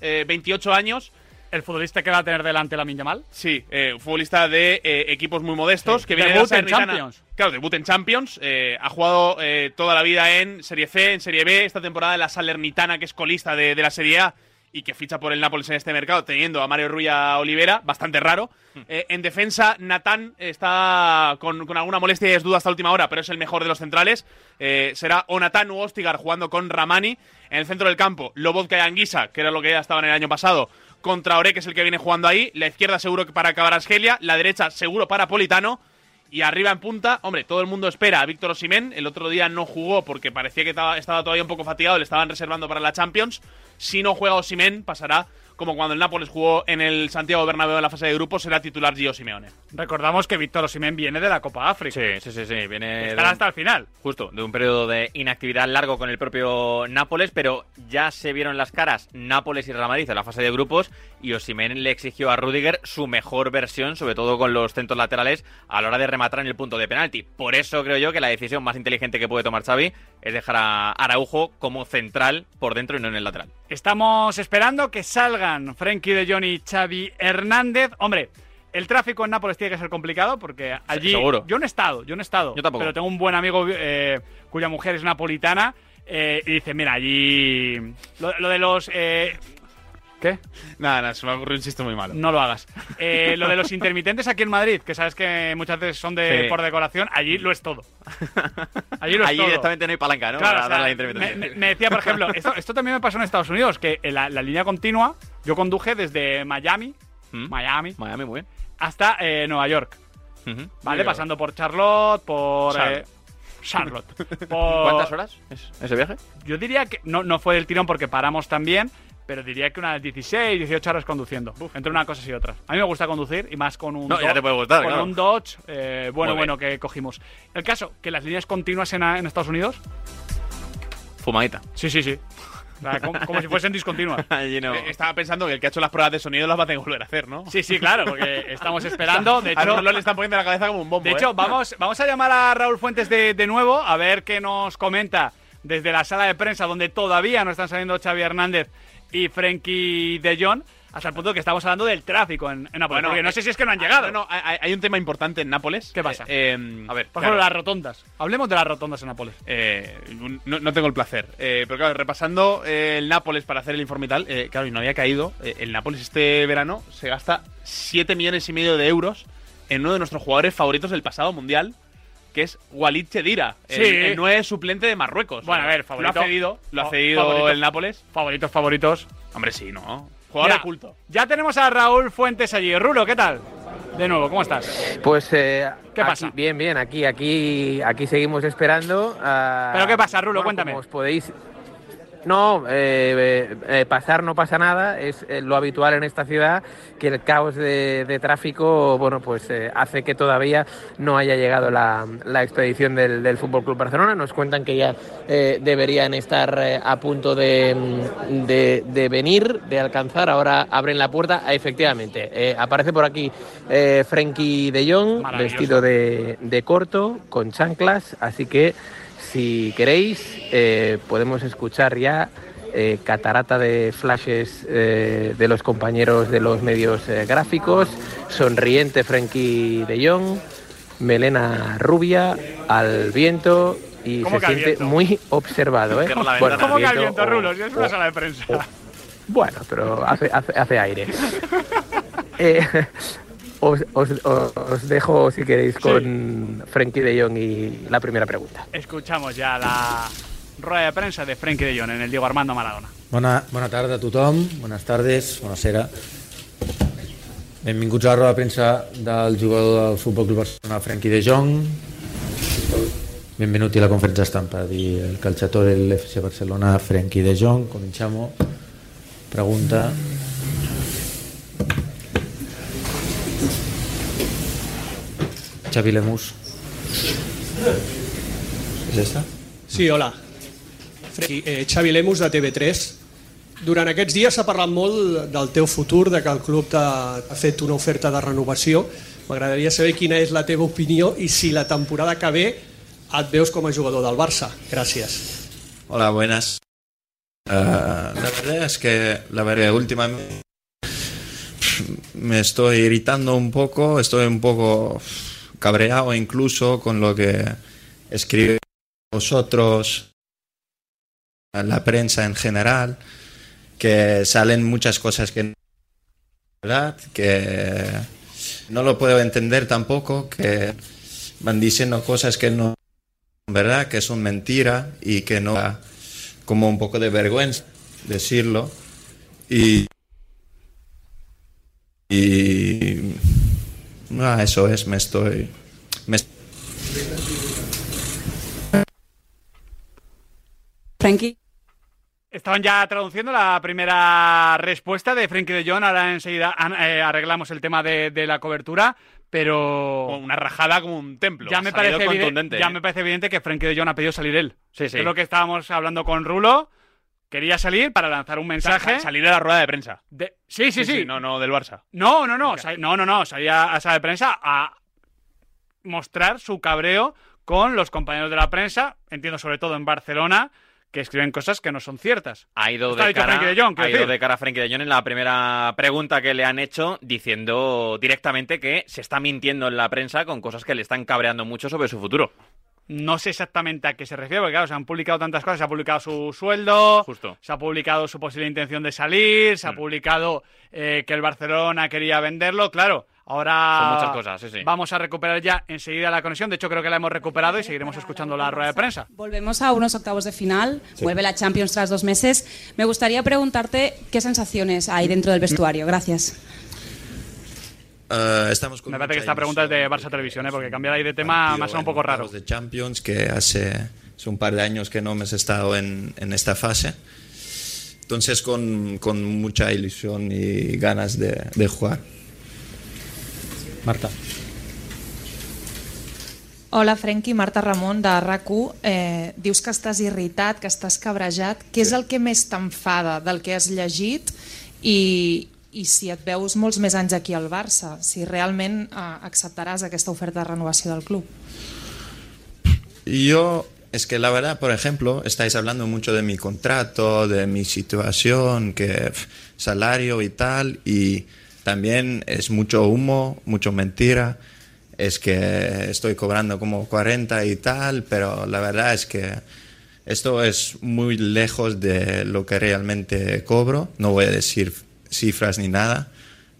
Speaker 12: eh, 28 años.
Speaker 10: El futbolista que va a tener delante la Yamal.
Speaker 12: Sí, eh, futbolista de eh, equipos muy modestos,
Speaker 10: Sí.
Speaker 12: que viene de la
Speaker 10: en. Champions.
Speaker 12: Claro, debut en Champions. eh, ha jugado eh, toda la vida en Serie C, en Serie B. Esta temporada en la Salernitana, que es colista de, de la Serie A y que ficha por el Nápoles en este mercado, teniendo a Mario Ruya Olivera, bastante raro.
Speaker 10: Hmm.
Speaker 12: Eh, en defensa, Natán está con, con alguna molestia y es duda hasta última hora, pero es el mejor de los centrales. Eh, será o Natán u Ostigar jugando con Ramani. En el centro del campo, Lobotka y Anguisa, que era lo que ya estaban el año pasado, contra Ore, que es el que viene jugando ahí. La izquierda seguro que para Cabarasgelia, la derecha seguro para Politano. Y arriba en punta, hombre, todo el mundo espera a Víctor Osimén. El otro día no jugó porque parecía que estaba, todavía un poco fatigado, le estaban reservando para la Champions. Si no juega Osimén, pasará como cuando el Nápoles jugó en el Santiago Bernabéu en la fase de grupos, será titular Gio Simeone.
Speaker 10: Recordamos que Víctor Osimhen viene de la Copa África.
Speaker 11: Sí, sí, sí, sí, viene
Speaker 10: Estará hasta el final.
Speaker 11: Justo, de un periodo de inactividad largo con el propio Nápoles, pero ya se vieron las caras Nápoles y Real Madrid en la fase de grupos y Osimhen le exigió a Rudiger su mejor versión, sobre todo con los centros laterales, a la hora de rematar en el punto de penalti. Por eso creo yo que la decisión más inteligente que puede tomar Xavi es dejar a Araujo como central por dentro y no en el lateral.
Speaker 10: Estamos esperando que salgan Frenkie de Jong y Xavi Hernández. Hombre, el tráfico en Nápoles tiene que ser complicado porque allí.
Speaker 11: seguro.
Speaker 10: Yo no he estado, yo no he estado.
Speaker 11: Yo tampoco.
Speaker 10: Pero tengo un buen amigo eh, cuya mujer es napolitana eh, y dice: Mira, allí. Lo, lo de los. eh, ¿Qué?
Speaker 12: Nada, nada, se me un chiste muy malo.
Speaker 10: No lo hagas. Eh, lo de los intermitentes aquí en Madrid, que sabes que muchas veces son de
Speaker 11: Sí.
Speaker 10: por decoración, allí lo es todo. Allí lo es
Speaker 11: Allí
Speaker 10: todo.
Speaker 11: directamente no hay palanca, ¿no?
Speaker 10: Claro,
Speaker 11: Para
Speaker 10: o sea,
Speaker 11: dar la intermitencia.
Speaker 10: me, decía, por ejemplo, esto, esto también me pasó en Estados Unidos, que la, la línea continua, yo conduje desde Miami, Miami,
Speaker 11: ¿Mm? Miami, muy bien.
Speaker 10: hasta eh, Nueva York. ¿vale? Pasando por Charlotte, por...
Speaker 11: Charlotte.
Speaker 10: eh, Charlotte. [LAUGHS] por-
Speaker 11: ¿Cuántas horas es ese viaje?
Speaker 10: Yo diría que no, no fue del tirón porque paramos también, pero diría que unas 16, 18 horas conduciendo, entre una cosa y otra. A mí me gusta conducir y más con un,
Speaker 11: No, ya
Speaker 10: Do-
Speaker 11: te puede gustar,
Speaker 10: con
Speaker 11: claro.
Speaker 10: un Dodge eh, bueno, bueno que cogimos. El caso, que las líneas continuas en, en Estados Unidos,
Speaker 11: Fumadita.
Speaker 10: sí, sí, sí. O sea, como, como si fuesen discontinuas. [LAUGHS]
Speaker 12: Eh, Estaba pensando que el que ha hecho las pruebas de sonido las va a tener que volver a hacer, ¿no?
Speaker 10: Sí, sí, claro, porque [LAUGHS] estamos esperando. De
Speaker 12: A
Speaker 10: hecho,
Speaker 12: le están poniendo la cabeza como un bombo.
Speaker 10: de
Speaker 12: ¿eh?
Speaker 10: hecho vamos, vamos a llamar a Raúl Fuentes de, de nuevo a ver qué nos comenta desde la sala de prensa donde todavía no están saliendo Xavi Hernández y Frenkie de Jong, hasta el punto de que estamos hablando del tráfico en, en Nápoles.
Speaker 12: Bueno,
Speaker 10: porque no
Speaker 12: eh,
Speaker 10: sé si es que no han llegado.
Speaker 12: No, no, hay, hay un tema importante en Nápoles.
Speaker 10: ¿Qué pasa?
Speaker 12: Eh, eh, a ver,
Speaker 10: Por
Speaker 12: claro,
Speaker 10: ejemplo, las rotondas. Hablemos de las rotondas en Nápoles.
Speaker 12: eh, no, no tengo el placer. Eh, pero claro, repasando eh, el Nápoles para hacer el informe y tal, eh, claro, y no había caído. eh, el Nápoles este verano se gasta 7 millones y medio de euros en uno de nuestros jugadores favoritos del pasado mundial, que es Walid Chedira, el,
Speaker 10: Sí.
Speaker 12: el nueve suplente de Marruecos.
Speaker 10: Bueno, a ver, favorito.
Speaker 12: Lo ha cedido, lo ha cedido
Speaker 10: favorito.
Speaker 12: el Nápoles.
Speaker 10: Favoritos, favoritos.
Speaker 12: Hombre, sí, ¿no? Jugador
Speaker 10: Ya,
Speaker 12: de culto.
Speaker 10: Ya tenemos a Raúl Fuentes allí. Rulo, ¿qué tal? De nuevo, ¿cómo estás?
Speaker 14: Pues eh,
Speaker 10: ¿Qué
Speaker 14: aquí-
Speaker 10: pasa?
Speaker 14: bien, bien, aquí, aquí, aquí seguimos esperando. ah,
Speaker 10: ¿Pero qué pasa, Rulo?
Speaker 14: bueno,
Speaker 10: Cuéntame.
Speaker 14: Como os podéis. No, eh, eh, pasar no pasa nada, es eh, lo habitual en esta ciudad, que el caos de, de tráfico, bueno, pues eh, hace que todavía no haya llegado la, la expedición del, del Fútbol Club Barcelona. Nos cuentan que ya deberían estar a punto de, de, de venir, de alcanzar. Ahora abren la puerta, Ah, efectivamente. aparece por aquí Frenkie de Jong, vestido de, de corto, con chanclas, así que si queréis, eh, podemos escuchar ya eh, catarata de flashes eh, de los compañeros de los medios gráficos, sonriente Frenkie de Jong, melena rubia, al viento y
Speaker 10: ¿Cómo
Speaker 14: se siente
Speaker 10: viento?
Speaker 14: muy observado. ¿eh? [LAUGHS] Bueno.
Speaker 10: ¿Cómo que al
Speaker 14: viento
Speaker 10: Rulo? Si es una
Speaker 14: o-
Speaker 10: sala de prensa.
Speaker 14: bueno, pero hace, hace, hace aire. [LAUGHS] Eh, os, os- os- dejo, si queréis, con Frenkie de Jong y la primera pregunta.
Speaker 10: Escuchamos ya la rueda de prensa de Frenkie de Jong en el Diego Armando Maradona.
Speaker 18: Bona, bona tarda a tothom, bones tardes, bonacera. Benvinguts a la roda de premsa del jugador del Futbol Club Barcelona, Frenkie de Jong. Benvenuti alla conferenza stampa del calciatore dell'FC Barcellona, Frenkie de Jong. Cominciamo. Pregunta. Xavi Lemus. És esta?
Speaker 19: Sí, hola. Frenkie, eh, Xavi Lemus de TV3. Durant aquests dies s'ha parlat molt del teu futur, de que el club t'ha ha fet una oferta de renovació. M'agradaria saber quina és la teva opinió i si la temporada que ve et veus com a jugador del Barça. Gràcies.
Speaker 20: Hola, buenas. Ah, la verdad es que la verdad últimamente me estoy irritando un poco, estoy un poco cabreado incluso con lo que escribe vosotros, la prensa en general, que salen muchas cosas que verdad, que no lo puedo entender tampoco, que van diciendo cosas que no verdad, que son mentira y que no como un poco de vergüenza decirlo. Y y ah, eso es me estoy me
Speaker 21: Frankie.
Speaker 10: Estaban ya traduciendo la primera respuesta de Frankie de Jong. Ahora enseguida eh, arreglamos el tema de, de la cobertura. Pero.
Speaker 12: Una rajada como un templo.
Speaker 10: Ya me, parece evidente, ya
Speaker 12: ¿eh?
Speaker 10: me parece evidente que Frankie de Jong ha pedido salir él.
Speaker 11: Sí, sí.
Speaker 10: Es lo que estábamos hablando con Rulo. Quería salir para lanzar un mensaje.
Speaker 12: Sa- salir a la rueda de prensa.
Speaker 10: De- Sí, sí, sí.
Speaker 12: No, no, del Barça.
Speaker 10: No, no, no. No, no, no. Salía a sala de prensa a mostrar su cabreo con los compañeros de la prensa. Entiendo sobre todo en Barcelona, que escriben cosas que no son ciertas.
Speaker 11: Ha ido, de cara,
Speaker 10: de Jong,
Speaker 11: ha ido de cara a Frenkie de Jong en la primera pregunta que le han hecho, diciendo directamente que se está mintiendo en la prensa con cosas que le están cabreando mucho sobre su futuro.
Speaker 10: No sé exactamente a qué se refiere, porque claro, se han publicado tantas cosas. Se ha publicado su sueldo,
Speaker 11: Justo.
Speaker 10: se ha publicado su posible intención de salir, se ha publicado eh, que el Barcelona quería venderlo. Claro, ahora
Speaker 11: Son muchas cosas, sí, sí.
Speaker 10: vamos a recuperar ya enseguida la conexión. De hecho, creo que la hemos recuperado y seguiremos escuchando la rueda de prensa.
Speaker 21: Volvemos a unos octavos de final, vuelve la Champions tras dos meses. Me gustaría preguntarte qué sensaciones hay dentro del vestuario. Gracias.
Speaker 20: Eh, estamos con
Speaker 10: Me parece que esta pregunta es de Barça Televisión, ¿eh? porque cambiar ahí de tema me ha un poco raro.
Speaker 20: de Champions que hace, hace un par de años que no hemos estado en, en esta fase. Entonces con, con mucha ilusión y ganas de, de jugar.
Speaker 18: Marta.
Speaker 22: Hola, Frenkie, Marta Ramon, de RAC1. Eh, dius que estàs irritat, que estàs cabrejat. Què és el que més t'enfada del que has llegit i, i si et veus molts més anys aquí al Barça? Si realment eh, acceptaràs aquesta oferta de renovació del club?
Speaker 20: Yo, es que la verdad, por ejemplo, estáis hablando mucho de mi contrato, de mi situación, que salario y tal, y también es mucho humo, mucho mentira. Es que estoy cobrando como 40 y tal, pero la verdad es que esto es muy lejos de lo que realmente cobro. No voy a decir cifras ni nada,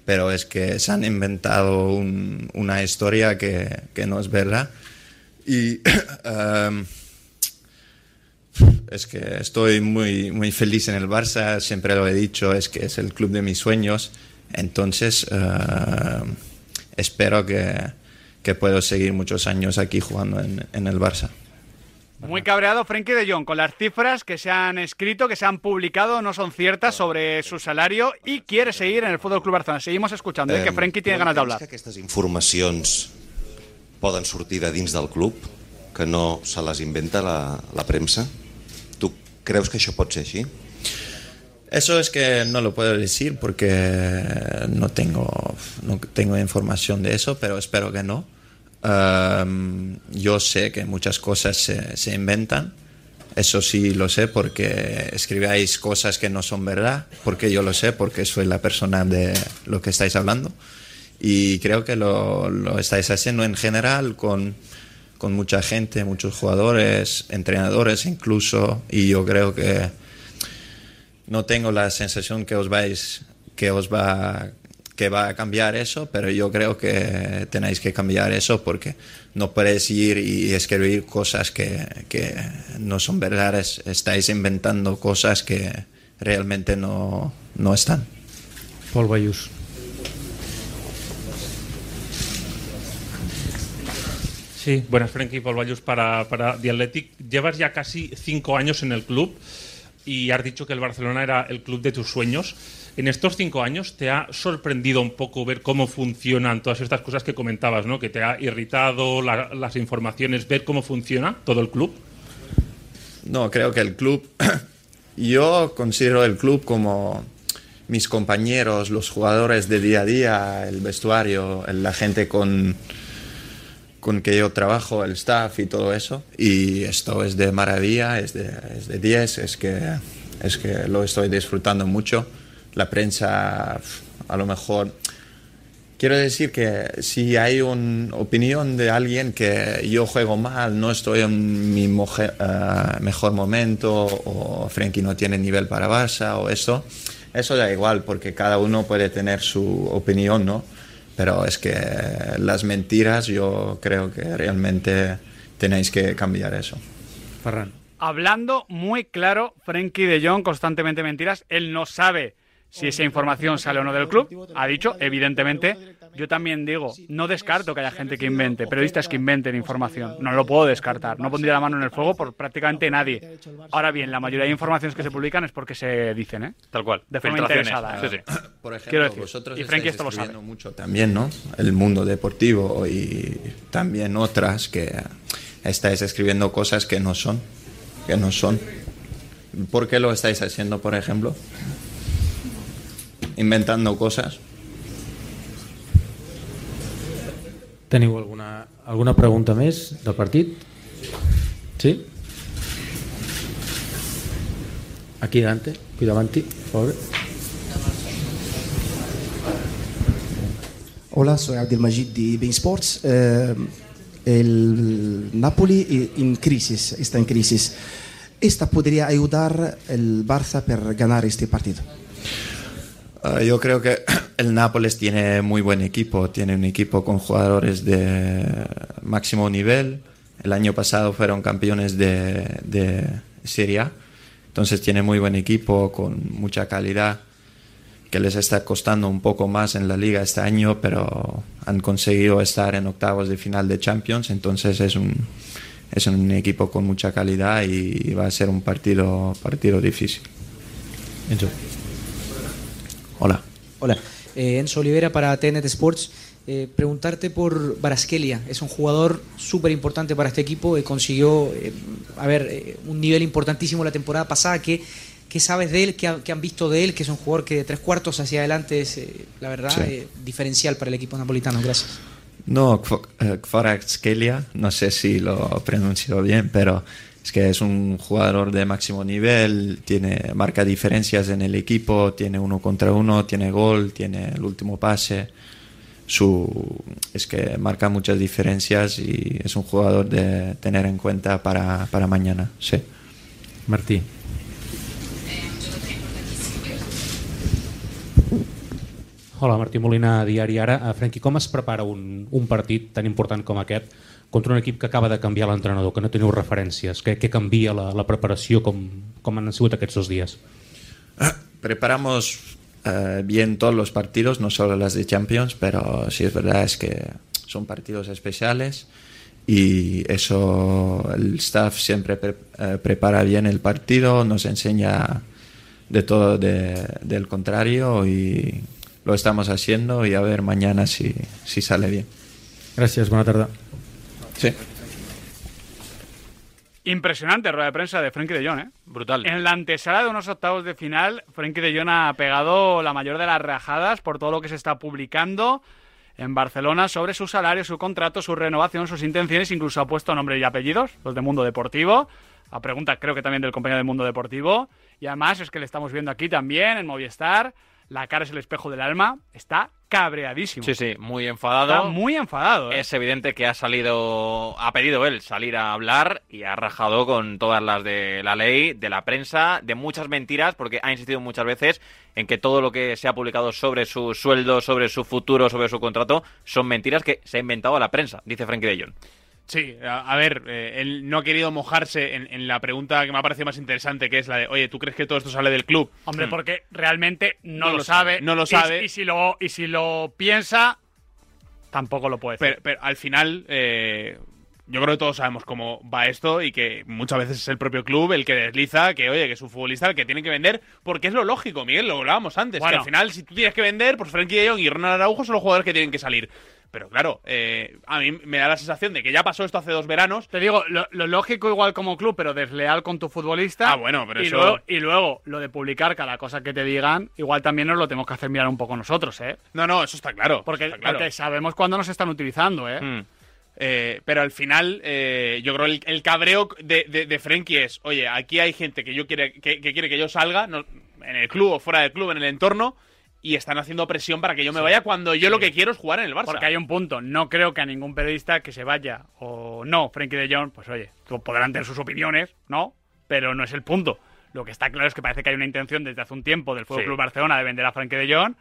Speaker 20: pero es que se han inventado un- una historia que, no es verdad. Y [COUGHS] em, es que estoy muy, muy feliz en el Barça, siempre lo he dicho, es que es el club de mis sueños. Entonces, em, espero que, que puedo seguir muchos años aquí jugando en, en el Barça.
Speaker 10: Muy cabreado Frenkie de Jong con las cifras que se han escrito, que se han publicado, no son ciertas sobre su salario y quiere seguir en el Fútbol Club Barcelona. Seguimos escuchando, ¿eh? que
Speaker 23: Em,
Speaker 10: Frenkie tiene ganas de hablar.
Speaker 23: que aquestes informacions poden sortir de dins del club, que no se les inventa la, la premsa? Tu creus que això pot ser així?
Speaker 20: Eso es que no lo puedo decir porque no tengo, no tengo información de eso, pero espero que no. Um, yo sé que muchas cosas se, se inventan, eso sí lo sé porque escribáis cosas que no son verdad, porque yo lo sé, porque soy la persona de lo que estáis hablando. Y creo que lo, lo estáis haciendo en general con, con mucha gente, muchos jugadores, entrenadores incluso, y yo creo que no tengo la sensación que os vais que os va que va a cambiar eso, pero yo creo que tenéis que cambiar eso porque no podéis ir y escribir cosas que, que no son verdades, estáis inventando cosas que realmente no, no están.
Speaker 18: Paul Bayús.
Speaker 24: Sí, buenas, Frenkie Paul Bayús para, para The Athletic. Llevas ya casi cinco años en el club y has dicho que el Barcelona era el club de tus sueños. En estos cinco años, ¿te ha sorprendido un poco ver cómo funcionan todas estas cosas que comentabas, ¿no? Que te ha irritado la- las informaciones, ver cómo funciona todo el club.
Speaker 20: No, creo que el club, [CLEARS THROAT] yo considero el club como mis compañeros, los jugadores de día a día, el vestuario, la gente con, con que yo trabajo, el staff y todo eso. Y esto es de maravilla, es de, es de 10, es que, es que lo estoy disfrutando mucho. La prensa, a lo mejor... Quiero decir que si hay una opinión de alguien que yo juego mal, no estoy en mi eh, mejor momento, o Frenkie no tiene nivel para Barça, o eso, eso da igual, porque cada uno puede tener su opinión, ¿no? Pero es que las mentiras yo creo que realmente tenéis que cambiar eso.
Speaker 18: Ferran.
Speaker 10: Hablando muy claro, Frenkie de Jong, constantemente mentiras. Él no sabe si esa información sale o no del club. Ha dicho, evidentemente, yo también digo, no descarto que haya gente que invente, periodistas que inventen información. No lo puedo descartar. No pondría la mano en el fuego por prácticamente nadie. Ahora bien, la mayoría de informaciones que se publican es porque se dicen, ¿eh?
Speaker 11: Tal cual.
Speaker 10: De forma interesada.
Speaker 11: Sí,
Speaker 10: ¿eh?
Speaker 11: sí. [COUGHS]
Speaker 20: Por ejemplo,
Speaker 10: Quiero decir,
Speaker 20: vosotros
Speaker 10: y Frankie
Speaker 20: estáis
Speaker 10: esto lo sabe.
Speaker 20: mucho también, ¿no? El mundo deportivo y también otras que estáis escribiendo cosas que no son, que no son. ¿Por qué lo estáis haciendo, por ejemplo? Inventando cosas.
Speaker 18: Teniu alguna, alguna pregunta més del partit? Sí? Aquí qui davanti, per favor.
Speaker 25: Hola, soy Abdelmajid de Bein Sports. Eh, el Napoli en crisis, está en crisis. ¿Esta podría ayudar el Barça para ganar este partido?
Speaker 20: Ah, yo creo que [CLEARS THROAT] el Nápoles tiene muy buen equipo, tiene un equipo con jugadores de máximo nivel. El año pasado fueron campeones de, de Serie A, entonces tiene muy buen equipo con mucha calidad que les está costando un poco más en la liga este año, pero han conseguido estar en octavos de final de Champions, entonces es un, es un equipo con mucha calidad y va a ser un partido, partido difícil.
Speaker 18: Enzo.
Speaker 20: Hola.
Speaker 26: Hola, eh, Enzo Olivera para TNT Sports. Eh, preguntarte por Baraskelia, es un jugador súper importante para este equipo, eh, consiguió eh, a ver, eh, un nivel importantísimo la temporada pasada. ¿Qué, qué sabes de él? ¿Qué, ha- qué han visto de él? Que es un jugador que de tres cuartos hacia adelante es, la verdad,
Speaker 20: Sí.
Speaker 26: diferencial para el equipo napolitano. Gracias.
Speaker 20: No, Kvaratskhelia, no sé si lo pronuncio bien, pero es que es un jugador de máximo nivel, tiene marca diferencias en el equipo, tiene uno contra uno, tiene gol, tiene el último pase. Su, es que marca muchas diferencias y es un jugador de tener en cuenta para, para mañana. Sí.
Speaker 18: Martí.
Speaker 27: Hola, Martí Molina, Diari Ara. Uh, Frenkie, com es prepara un, un partit tan important com aquest contra un equip que acaba de canviar l'entrenador, que no teniu referències? Què, què canvia la, la preparació? Com, com han sigut aquests dos dies? [COUGHS]
Speaker 20: Preparamos eh, bien todos los partidos, no solo las de Champions, pero sí es verdad es que son partidos especiales y eso el staff siempre pre- eh, prepara bien el partido, nos enseña de todo de- del contrario y lo estamos haciendo y a ver mañana si, si sale bien.
Speaker 18: Gràcies, bona tarda.
Speaker 20: Sí.
Speaker 10: Impresionante rueda de prensa de Frenkie de Jong, ¿eh?
Speaker 11: Brutal.
Speaker 10: En la antesala de unos octavos de final, Frenkie de Jong ha pegado la mayor de las rajadas por todo lo que se está publicando en Barcelona sobre su salario, su contrato, su renovación, sus intenciones, incluso ha puesto nombre y apellidos, los de Mundo Deportivo, a pregunta creo que también del compañero de Mundo Deportivo, y además es que le estamos viendo aquí también en Movistar, la cara es el espejo del alma, está cabreadísimo.
Speaker 11: Sí, sí, muy enfadado.
Speaker 10: Está muy enfadado. ¿eh?
Speaker 11: Es evidente que ha salido, ha pedido él salir a hablar y ha rajado con todas las de la ley, de la prensa, de muchas mentiras, porque ha insistido muchas veces en que todo lo que se ha publicado sobre su sueldo, sobre su futuro, sobre su contrato, son mentiras que se ha inventado la prensa, dice Frankie de Jong.
Speaker 12: Sí, a, a ver, eh, él no ha querido mojarse en, en la pregunta que me ha parecido más interesante, que es la de, oye, ¿tú crees que todo esto sale del club?
Speaker 10: Hombre,
Speaker 12: Hmm.
Speaker 10: porque realmente no,
Speaker 12: No
Speaker 10: lo,
Speaker 12: lo
Speaker 10: sabe.
Speaker 12: sabe, no lo
Speaker 10: Y-
Speaker 12: sabe.
Speaker 10: Y, si lo, y si lo piensa, tampoco lo puede decir.
Speaker 12: Pero, pero al final, eh, yo creo que todos sabemos cómo va esto y que muchas veces es el propio club el que desliza que, oye, que es un futbolista el que tiene que vender, porque es lo lógico, Miguel, lo hablábamos antes,
Speaker 10: Bueno.
Speaker 12: que al final, si tú tienes que vender, pues Frenkie de Jong y Ronald Araujo son los jugadores que tienen que salir. Pero claro, eh, a mí me da la sensación de que ya pasó esto hace dos veranos.
Speaker 10: Te digo, lo, lo lógico igual como club, pero desleal con tu futbolista.
Speaker 12: Ah, bueno, pero
Speaker 10: y
Speaker 12: eso-
Speaker 10: Luego, y luego, lo de publicar cada cosa que te digan, igual también nos lo tenemos que hacer mirar un poco nosotros, ¿eh?
Speaker 12: No, no, eso está claro.
Speaker 10: Porque,
Speaker 12: está claro.
Speaker 10: porque sabemos cuándo nos están utilizando, ¿eh?
Speaker 11: Hmm.
Speaker 12: Eh, pero al final, eh, yo creo el, el cabreo de, de, de Frenkie es, oye, aquí hay gente que yo quiere que, que quiere que yo salga, no- en el club o fuera del club, en el entorno, y están haciendo presión para que yo me vaya cuando yo
Speaker 10: Sí.
Speaker 12: lo que quiero es jugar en el Barça.
Speaker 10: Porque hay un punto. No creo que a ningún periodista que se vaya o no, Frenkie de Jong, pues oye, podrán tener sus opiniones, ¿no? Pero no es el punto. Lo que está claro es que parece que hay una intención desde hace un tiempo del Fútbol
Speaker 11: Sí.
Speaker 10: Club Barcelona de vender a Frenkie de Jong.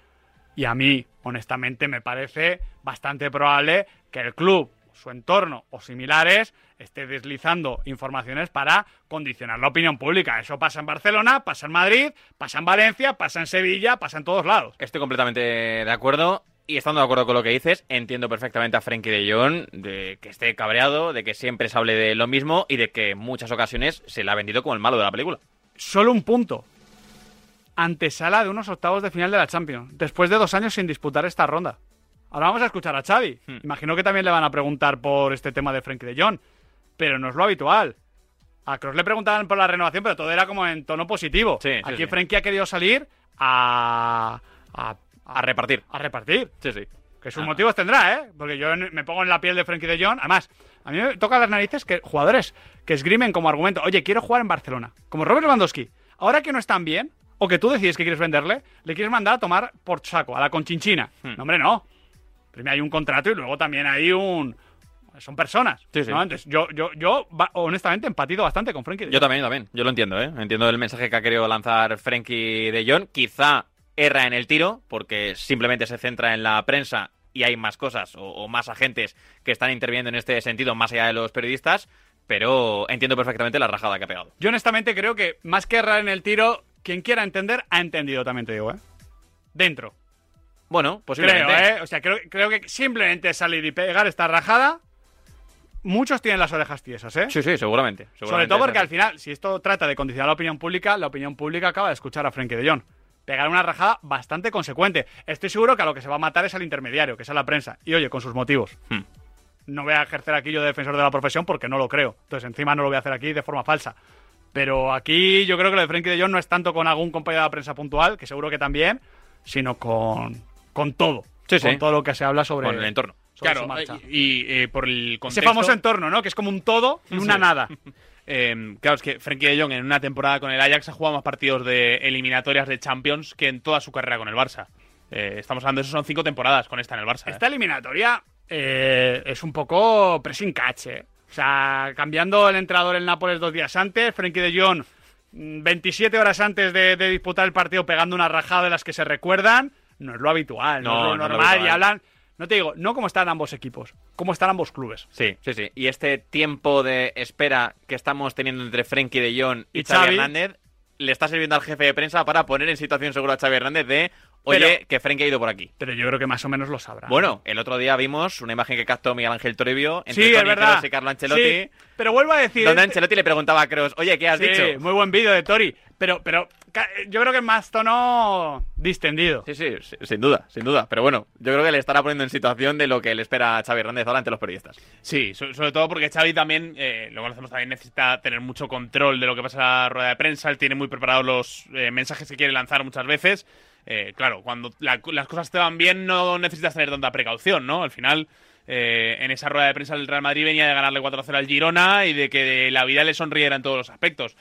Speaker 10: Y a mí, honestamente, me parece bastante probable que el club, su entorno o similares esté deslizando informaciones para condicionar la opinión pública. Eso pasa en Barcelona, pasa en Madrid, pasa en Valencia, pasa en Sevilla, pasa en todos lados.
Speaker 11: Estoy completamente de acuerdo. Y estando de acuerdo con lo que dices, entiendo perfectamente a Frenkie de Jong de que esté cabreado, de que siempre se hable de lo mismo y de que en muchas ocasiones se le ha vendido como el malo de la película.
Speaker 10: Solo un punto. Antesala de unos octavos de final de la Champions, después de dos años sin disputar esta ronda. Ahora vamos a escuchar a Xavi.
Speaker 11: Hmm.
Speaker 10: Imagino que también le van a preguntar por este tema de Frenkie de Jong, pero no es lo habitual. A Kroos le preguntaban por la renovación, pero todo era como en tono positivo.
Speaker 11: Sí,
Speaker 10: Aquí
Speaker 11: sí.
Speaker 10: Frenkie ha querido salir a, a,
Speaker 11: A repartir.
Speaker 10: a repartir.
Speaker 11: Sí, sí.
Speaker 10: Que sus
Speaker 11: Ah.
Speaker 10: motivos tendrá, ¿eh? Porque yo me pongo en la piel de Frenkie de Jong. Además, a mí me toca las narices que jugadores que esgrimen como argumento, oye, quiero jugar en Barcelona, como Robert Lewandowski. Ahora que no están bien, o que tú decides que quieres venderle, le quieres mandar a tomar por saco, a la conchinchina.
Speaker 11: Hmm.
Speaker 10: No, hombre, no. Primero hay un contrato y luego también hay un... Son personas.
Speaker 11: Sí, sí.
Speaker 10: ¿no? Entonces, yo, yo, yo, honestamente, empatizo bastante con Frenkie de
Speaker 11: Yo
Speaker 10: Jong.
Speaker 11: también, yo también. Yo lo entiendo, ¿eh? Entiendo el mensaje que ha querido lanzar Frenkie de Jong. Quizá erra en el tiro, porque simplemente se centra en la prensa y hay más cosas o, o más agentes que están interviniendo en este sentido, más allá de los periodistas. Pero entiendo perfectamente la rajada que ha pegado.
Speaker 10: Yo honestamente creo que más que errar en el tiro, quien quiera entender, ha entendido, también te digo, ¿eh? Dentro.
Speaker 11: Bueno, posiblemente.
Speaker 10: Creo, ¿eh? O sea, creo, creo que simplemente salir y pegar esta rajada. Muchos tienen las orejas tiesas, ¿eh?
Speaker 11: Sí, sí, seguramente.
Speaker 10: Sobre todo porque al final, si esto trata de condicionar la opinión pública, la opinión pública acaba de escuchar a Frenkie de Jong. Pegar una rajada bastante consecuente. Estoy seguro que a lo que se va a matar es al intermediario, que es a la prensa. Y oye, con sus motivos.
Speaker 11: Hmm.
Speaker 10: No voy a ejercer aquí yo de defensor de la profesión porque no lo creo. Entonces, encima no lo voy a hacer aquí de forma falsa. Pero aquí yo creo que lo de Frenkie de Jong no es tanto con algún compañero de la prensa puntual, que seguro que también, sino con, con todo.
Speaker 11: Sí, sí.
Speaker 10: Con todo lo que se habla sobre
Speaker 11: Con el entorno.
Speaker 12: Claro,
Speaker 10: su marcha.
Speaker 12: y, y, eh, por el
Speaker 10: Ese
Speaker 12: contexto...
Speaker 10: famoso entorno, ¿no? Que es como un todo y una
Speaker 12: Sí.
Speaker 10: nada. [LAUGHS]
Speaker 12: Eh, claro, es que Frenkie de Jong en una temporada con el Ajax ha jugado más partidos de eliminatorias de Champions que en toda su carrera con el Barça. Eh, estamos hablando de eso, son cinco temporadas con esta en el Barça. ¿eh?
Speaker 10: Esta eliminatoria eh, es un poco pressing catch, ¿eh? O sea, cambiando el entrenador en Nápoles dos días antes, Frenkie de Jong mm, 27 horas antes de, de disputar el partido pegando una rajada de las que se recuerdan, no es lo habitual, no,
Speaker 11: No,
Speaker 10: es lo
Speaker 11: no es lo
Speaker 10: normal. y hablan, no te digo, no como están ambos equipos, como están ambos clubes.
Speaker 11: Sí, sí, sí. Y este tiempo de espera que estamos teniendo entre Frenkie de Jong y,
Speaker 10: Y
Speaker 11: Xavi,
Speaker 10: Xavi.
Speaker 11: Hernández le está sirviendo al jefe de prensa para poner en situación segura a Xavi Hernández de, oye,
Speaker 10: Pero-
Speaker 11: que Frenkie ha ido por aquí.
Speaker 10: Pero yo creo que más o menos lo sabrá.
Speaker 11: Bueno, el otro día vimos una imagen que captó Miguel Ángel Toribio entre
Speaker 10: sí, es verdad.
Speaker 11: Y Carlo Ancelotti,
Speaker 10: Sí, pero vuelvo a decir...
Speaker 11: donde Ancelotti le preguntaba a Kroos, oye, ¿qué has
Speaker 10: Sí,
Speaker 11: dicho?
Speaker 10: muy buen vídeo de Tori, pero, pero yo creo que más tono distendido.
Speaker 11: Sí, sí, sin duda, sin duda. Pero bueno, yo creo que le estará poniendo en situación de lo que le espera a Xavi Hernández ahora ante los periodistas.
Speaker 12: Sí, so- sobre todo porque Xavi también, eh, lo conocemos también, necesita tener mucho control de lo que pasa en la rueda de prensa. Él tiene muy preparados los eh, mensajes que quiere lanzar muchas veces. Eh, claro, cuando la- las cosas te van bien no necesitas tener tanta precaución, ¿no? Al final, eh, en esa rueda de prensa el Real Madrid venía de ganarle 4-0 al Girona y de que la vida le sonriera en todos los aspectos.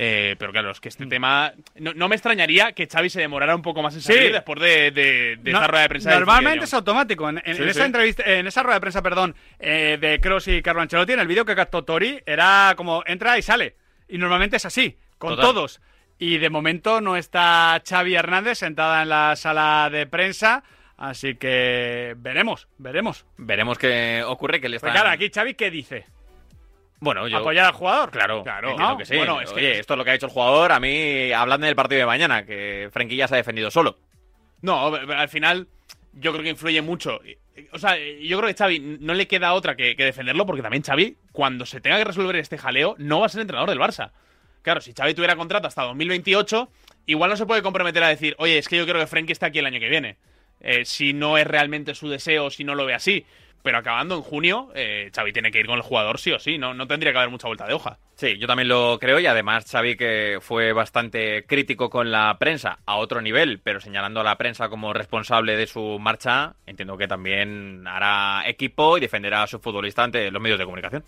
Speaker 12: Eh, pero claro, es que este tema... No, no me extrañaría que Xavi se demorara un poco más en
Speaker 10: Sí.
Speaker 12: salir después de, de, de
Speaker 10: No,
Speaker 12: esa rueda de prensa.
Speaker 10: Normalmente es automático. En, en-
Speaker 12: Sí,
Speaker 10: en esa
Speaker 12: sí.
Speaker 10: entrevista, en esa rueda de prensa, perdón, eh, de Kroos y Carlo Ancelotti, en el vídeo que captó Tori, era como entra y sale. Y normalmente es así, con
Speaker 11: Total.
Speaker 10: todos. Y de momento no está Xavi Hernández sentada en la sala de prensa. Así que veremos, veremos.
Speaker 11: Veremos qué ocurre, que le está...
Speaker 10: Pues claro, aquí Xavi, ¿qué dice?
Speaker 11: Bueno, yo...
Speaker 10: ¿Apoyar al jugador?
Speaker 11: Claro,
Speaker 10: Claro, ¿no?
Speaker 11: que sí.
Speaker 10: Bueno, es que-
Speaker 11: Oye, esto es lo que ha hecho el jugador. A mí, hablando del partido de mañana, que Frenkie ya se ha defendido solo.
Speaker 12: No, pero al final yo creo que influye mucho. O sea, yo creo que Xavi no le queda otra que, que defenderlo porque también Xavi, cuando se tenga que resolver este jaleo, no va a ser entrenador del Barça. Claro, si Xavi tuviera contrato hasta 2028, igual no se puede comprometer a decir, oye, es que yo creo que Frenkie está aquí el año que viene. Eh, si no es realmente su deseo, si no lo ve así. Pero acabando en junio, eh, Xavi tiene que ir con el jugador sí o sí. No, no tendría que haber mucha vuelta de hoja.
Speaker 11: Sí, yo también lo creo y además Xavi que fue bastante crítico con la prensa a otro nivel, pero señalando a la prensa como responsable de su marcha, entiendo que también hará equipo y defenderá a su futbolista ante los medios de comunicación.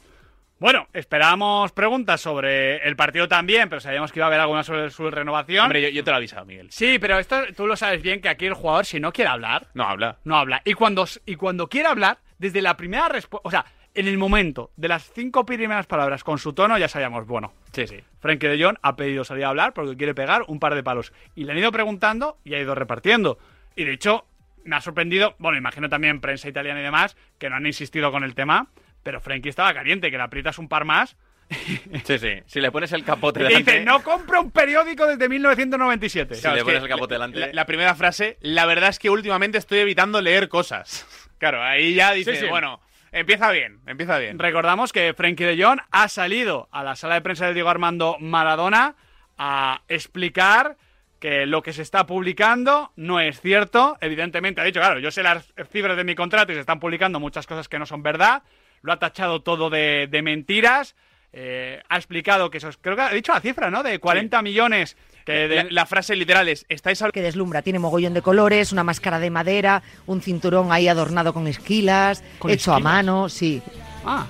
Speaker 10: Bueno, esperábamos preguntas sobre el partido también, pero sabíamos que iba a haber alguna sobre su renovación.
Speaker 12: Hombre, yo, yo te lo he avisado, Miguel.
Speaker 10: Sí, pero esto tú lo sabes bien que aquí el jugador, si no quiere hablar,
Speaker 12: No habla.
Speaker 10: no habla. Y cuando, y cuando quiere hablar, desde la primera respuesta, o sea, en el momento de las cinco primeras palabras con su tono, ya sabíamos, bueno,
Speaker 11: Sí, sí.
Speaker 10: Frenkie de Jong ha pedido salir a hablar porque quiere pegar un par de palos. Y le han ido preguntando y ha ido repartiendo. Y de hecho, me ha sorprendido, bueno, imagino también prensa italiana y demás, que no han insistido con el tema, pero Frenkie estaba caliente, que le aprietas un par más. [LAUGHS]
Speaker 11: Sí, sí. Si le pones el capote
Speaker 10: Y
Speaker 11: delante.
Speaker 10: dice, no compro un periódico desde 1997.
Speaker 11: Si
Speaker 12: Claro,
Speaker 11: le
Speaker 12: es
Speaker 11: pones el capote delante.
Speaker 12: La, la primera frase, la verdad es que últimamente estoy evitando leer cosas. [LAUGHS] Claro, ahí ya dice,
Speaker 10: Sí, sí.
Speaker 12: bueno, empieza bien, empieza bien.
Speaker 10: Recordamos que Frenkie de Jong ha salido a la sala de prensa de Diego Armando Maradona a explicar que lo que se está publicando no es cierto. Evidentemente ha dicho, claro, yo sé las cifras de mi contrato y se están publicando muchas cosas que no son verdad. Lo ha tachado todo de, de mentiras. Eh, ha explicado que eso es, creo que ha dicho la cifra, ¿no? De 40 millones. Que de-
Speaker 12: La, la frase literal es, estáis hablando...
Speaker 28: que deslumbra. Tiene mogollón de colores, una máscara de madera, un cinturón ahí adornado con esquilas,
Speaker 10: ¿Con
Speaker 28: hecho a mano, sí.
Speaker 10: Ah,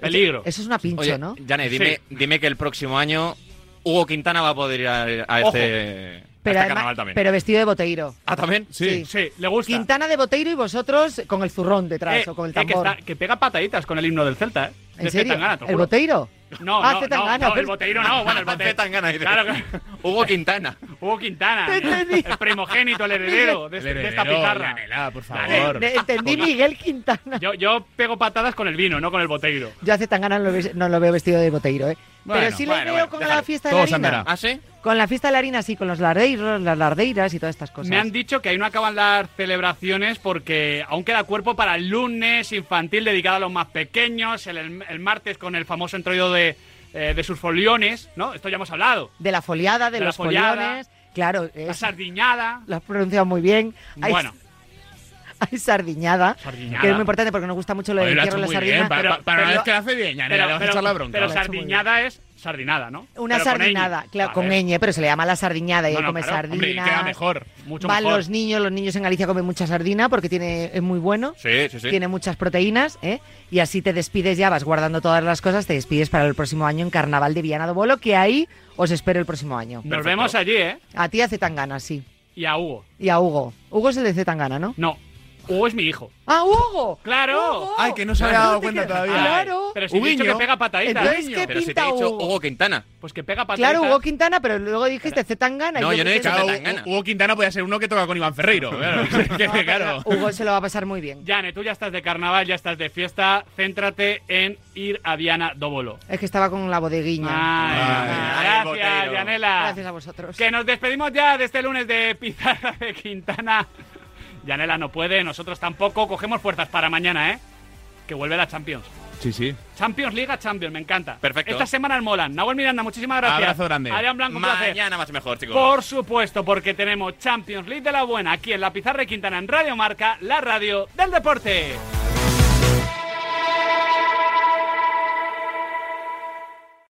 Speaker 10: peligro.
Speaker 28: Eso es una pincho,
Speaker 11: Oye,
Speaker 28: ¿no?
Speaker 11: Jane, dime, dime que el próximo año Hugo Quintana va a poder ir a, este,
Speaker 28: Pero,
Speaker 11: este
Speaker 28: además-
Speaker 11: también.
Speaker 28: pero vestido de boteiro.
Speaker 11: ¿Ah, también?
Speaker 28: Sí.
Speaker 10: Sí, le gusta.
Speaker 28: Quintana de boteiro y vosotros con el zurrón detrás
Speaker 10: Eh,
Speaker 28: o con el
Speaker 10: eh, que,
Speaker 28: tambor.
Speaker 10: está- que pega pataditas con el himno del Celta, ¿eh?
Speaker 28: ¿En
Speaker 10: De
Speaker 28: serio?
Speaker 10: Zetangana, te
Speaker 28: ¿El boteiro?
Speaker 10: No,
Speaker 28: Ah,
Speaker 10: no,
Speaker 28: Zetangana,
Speaker 10: no, no, el
Speaker 28: pero-
Speaker 10: boteiro no, bueno, el [LAUGHS] boteiro. Claro [LAUGHS]
Speaker 11: Hugo Quintana.
Speaker 10: Hugo Quintana, el primogénito, el heredero de,
Speaker 12: El
Speaker 10: de esta pizarra.
Speaker 12: Por favor.
Speaker 28: Entendí Miguel Quintana.
Speaker 10: Yo, yo pego patadas con el vino, no con el boteiro.
Speaker 28: Yo hace tan ganas no lo, ve- no lo veo vestido de boteiro, ¿eh?
Speaker 10: Bueno,
Speaker 28: pero sí le
Speaker 10: bueno,
Speaker 28: veo
Speaker 10: bueno,
Speaker 28: con
Speaker 10: déjalo.
Speaker 28: la fiesta de la harina.
Speaker 10: andará.
Speaker 11: ¿Ah, sí?
Speaker 28: Con la fiesta de la harina, sí, con los lardeiros, las lardeiras y todas estas cosas.
Speaker 10: Me han dicho que ahí no acaban las celebraciones porque aún queda cuerpo para el lunes infantil dedicado a los más pequeños, el, el martes con el famoso entroido de, eh, de sus foliones, ¿no? Esto ya hemos hablado.
Speaker 28: De la foliada, de,
Speaker 10: De la
Speaker 28: los
Speaker 10: foliada,
Speaker 28: foliones. Claro,
Speaker 10: La sardiñada.
Speaker 28: lo has pronunciado muy bien.
Speaker 10: Bueno. [LAUGHS]
Speaker 28: hay sardiñada,
Speaker 10: Sardiñada.
Speaker 28: que es muy importante porque nos gusta mucho lo entierro de
Speaker 12: hecho
Speaker 28: la
Speaker 12: bien,
Speaker 28: sardina.
Speaker 12: pa- pa- para una vez que lo hace bien, Yanela, le vas a echar la bronca.
Speaker 10: Pero sardiñada es sardinada, ¿no?
Speaker 28: Una
Speaker 10: Pero
Speaker 28: sardinada, claro, con ñ, pero se le llama la sardiñada y
Speaker 10: No,
Speaker 28: come
Speaker 10: claro, hombre, y
Speaker 28: sardinas.
Speaker 10: queda mejor, mucho
Speaker 28: Van
Speaker 10: mejor.
Speaker 28: los niños, los niños en Galicia comen mucha sardina porque tiene, es muy bueno.
Speaker 11: Sí, sí, sí.
Speaker 28: Tiene muchas proteínas, ¿eh? Y así te despides ya, vas guardando todas las cosas, te despides para el próximo año en Carnaval de Viana do Bolo, que ahí os espero el próximo año.
Speaker 10: Nos vemos allí, ¿eh?
Speaker 28: A ti a Zetangana, sí.
Speaker 10: Y a Hugo.
Speaker 28: Y a Hugo. Hugo es el de Zetangana, ¿no?
Speaker 10: No, Hugo es mi hijo.
Speaker 28: ¡Ah, Hugo!
Speaker 10: ¡Claro!
Speaker 28: Hugo.
Speaker 12: Ay, que no se había dado cuenta todavía.
Speaker 28: Claro.
Speaker 10: Pero si he dicho que pega pataditas.
Speaker 28: Entonces, ¿qué
Speaker 11: Pero si te
Speaker 28: pinta
Speaker 11: he dicho
Speaker 28: Hugo?
Speaker 11: Hugo Quintana.
Speaker 10: Pues que pega pataditas.
Speaker 28: Claro, Hugo Quintana, pero luego dijiste Zetangana. y
Speaker 11: No, yo no he dicho.
Speaker 12: Claro,
Speaker 11: Zetangana.
Speaker 12: Hugo Quintana podía ser uno que toca con Iván Ferreiro. [LAUGHS] Claro, que- claro.
Speaker 28: Hugo se lo va a pasar muy bien.
Speaker 10: Yane, tú ya estás de carnaval, ya estás de fiesta. Céntrate en ir a Viana Dóbolo.
Speaker 28: Es que estaba con la bodeguiña.
Speaker 10: Ay,
Speaker 11: ay,
Speaker 10: gracias. Yanela.
Speaker 28: Gracias a vosotros.
Speaker 10: Que nos despedimos ya de este lunes de Pizarra de Quintana. Yanela no puede, nosotros tampoco. Cogemos fuerzas para mañana, ¿eh? Que vuelve la Champions.
Speaker 12: Sí, sí.
Speaker 10: Champions Liga Champions, me encanta.
Speaker 11: Perfecto.
Speaker 10: Estas semanas molan. Nahuel Miranda, muchísimas gracias.
Speaker 12: Abrazo grande.
Speaker 10: Adrián Blanco, un placer.
Speaker 11: Mañana más y mejor, chicos.
Speaker 10: Por supuesto, porque tenemos Champions League de la buena aquí en la Pizarra de Quintana en Radio Marca, la radio del deporte.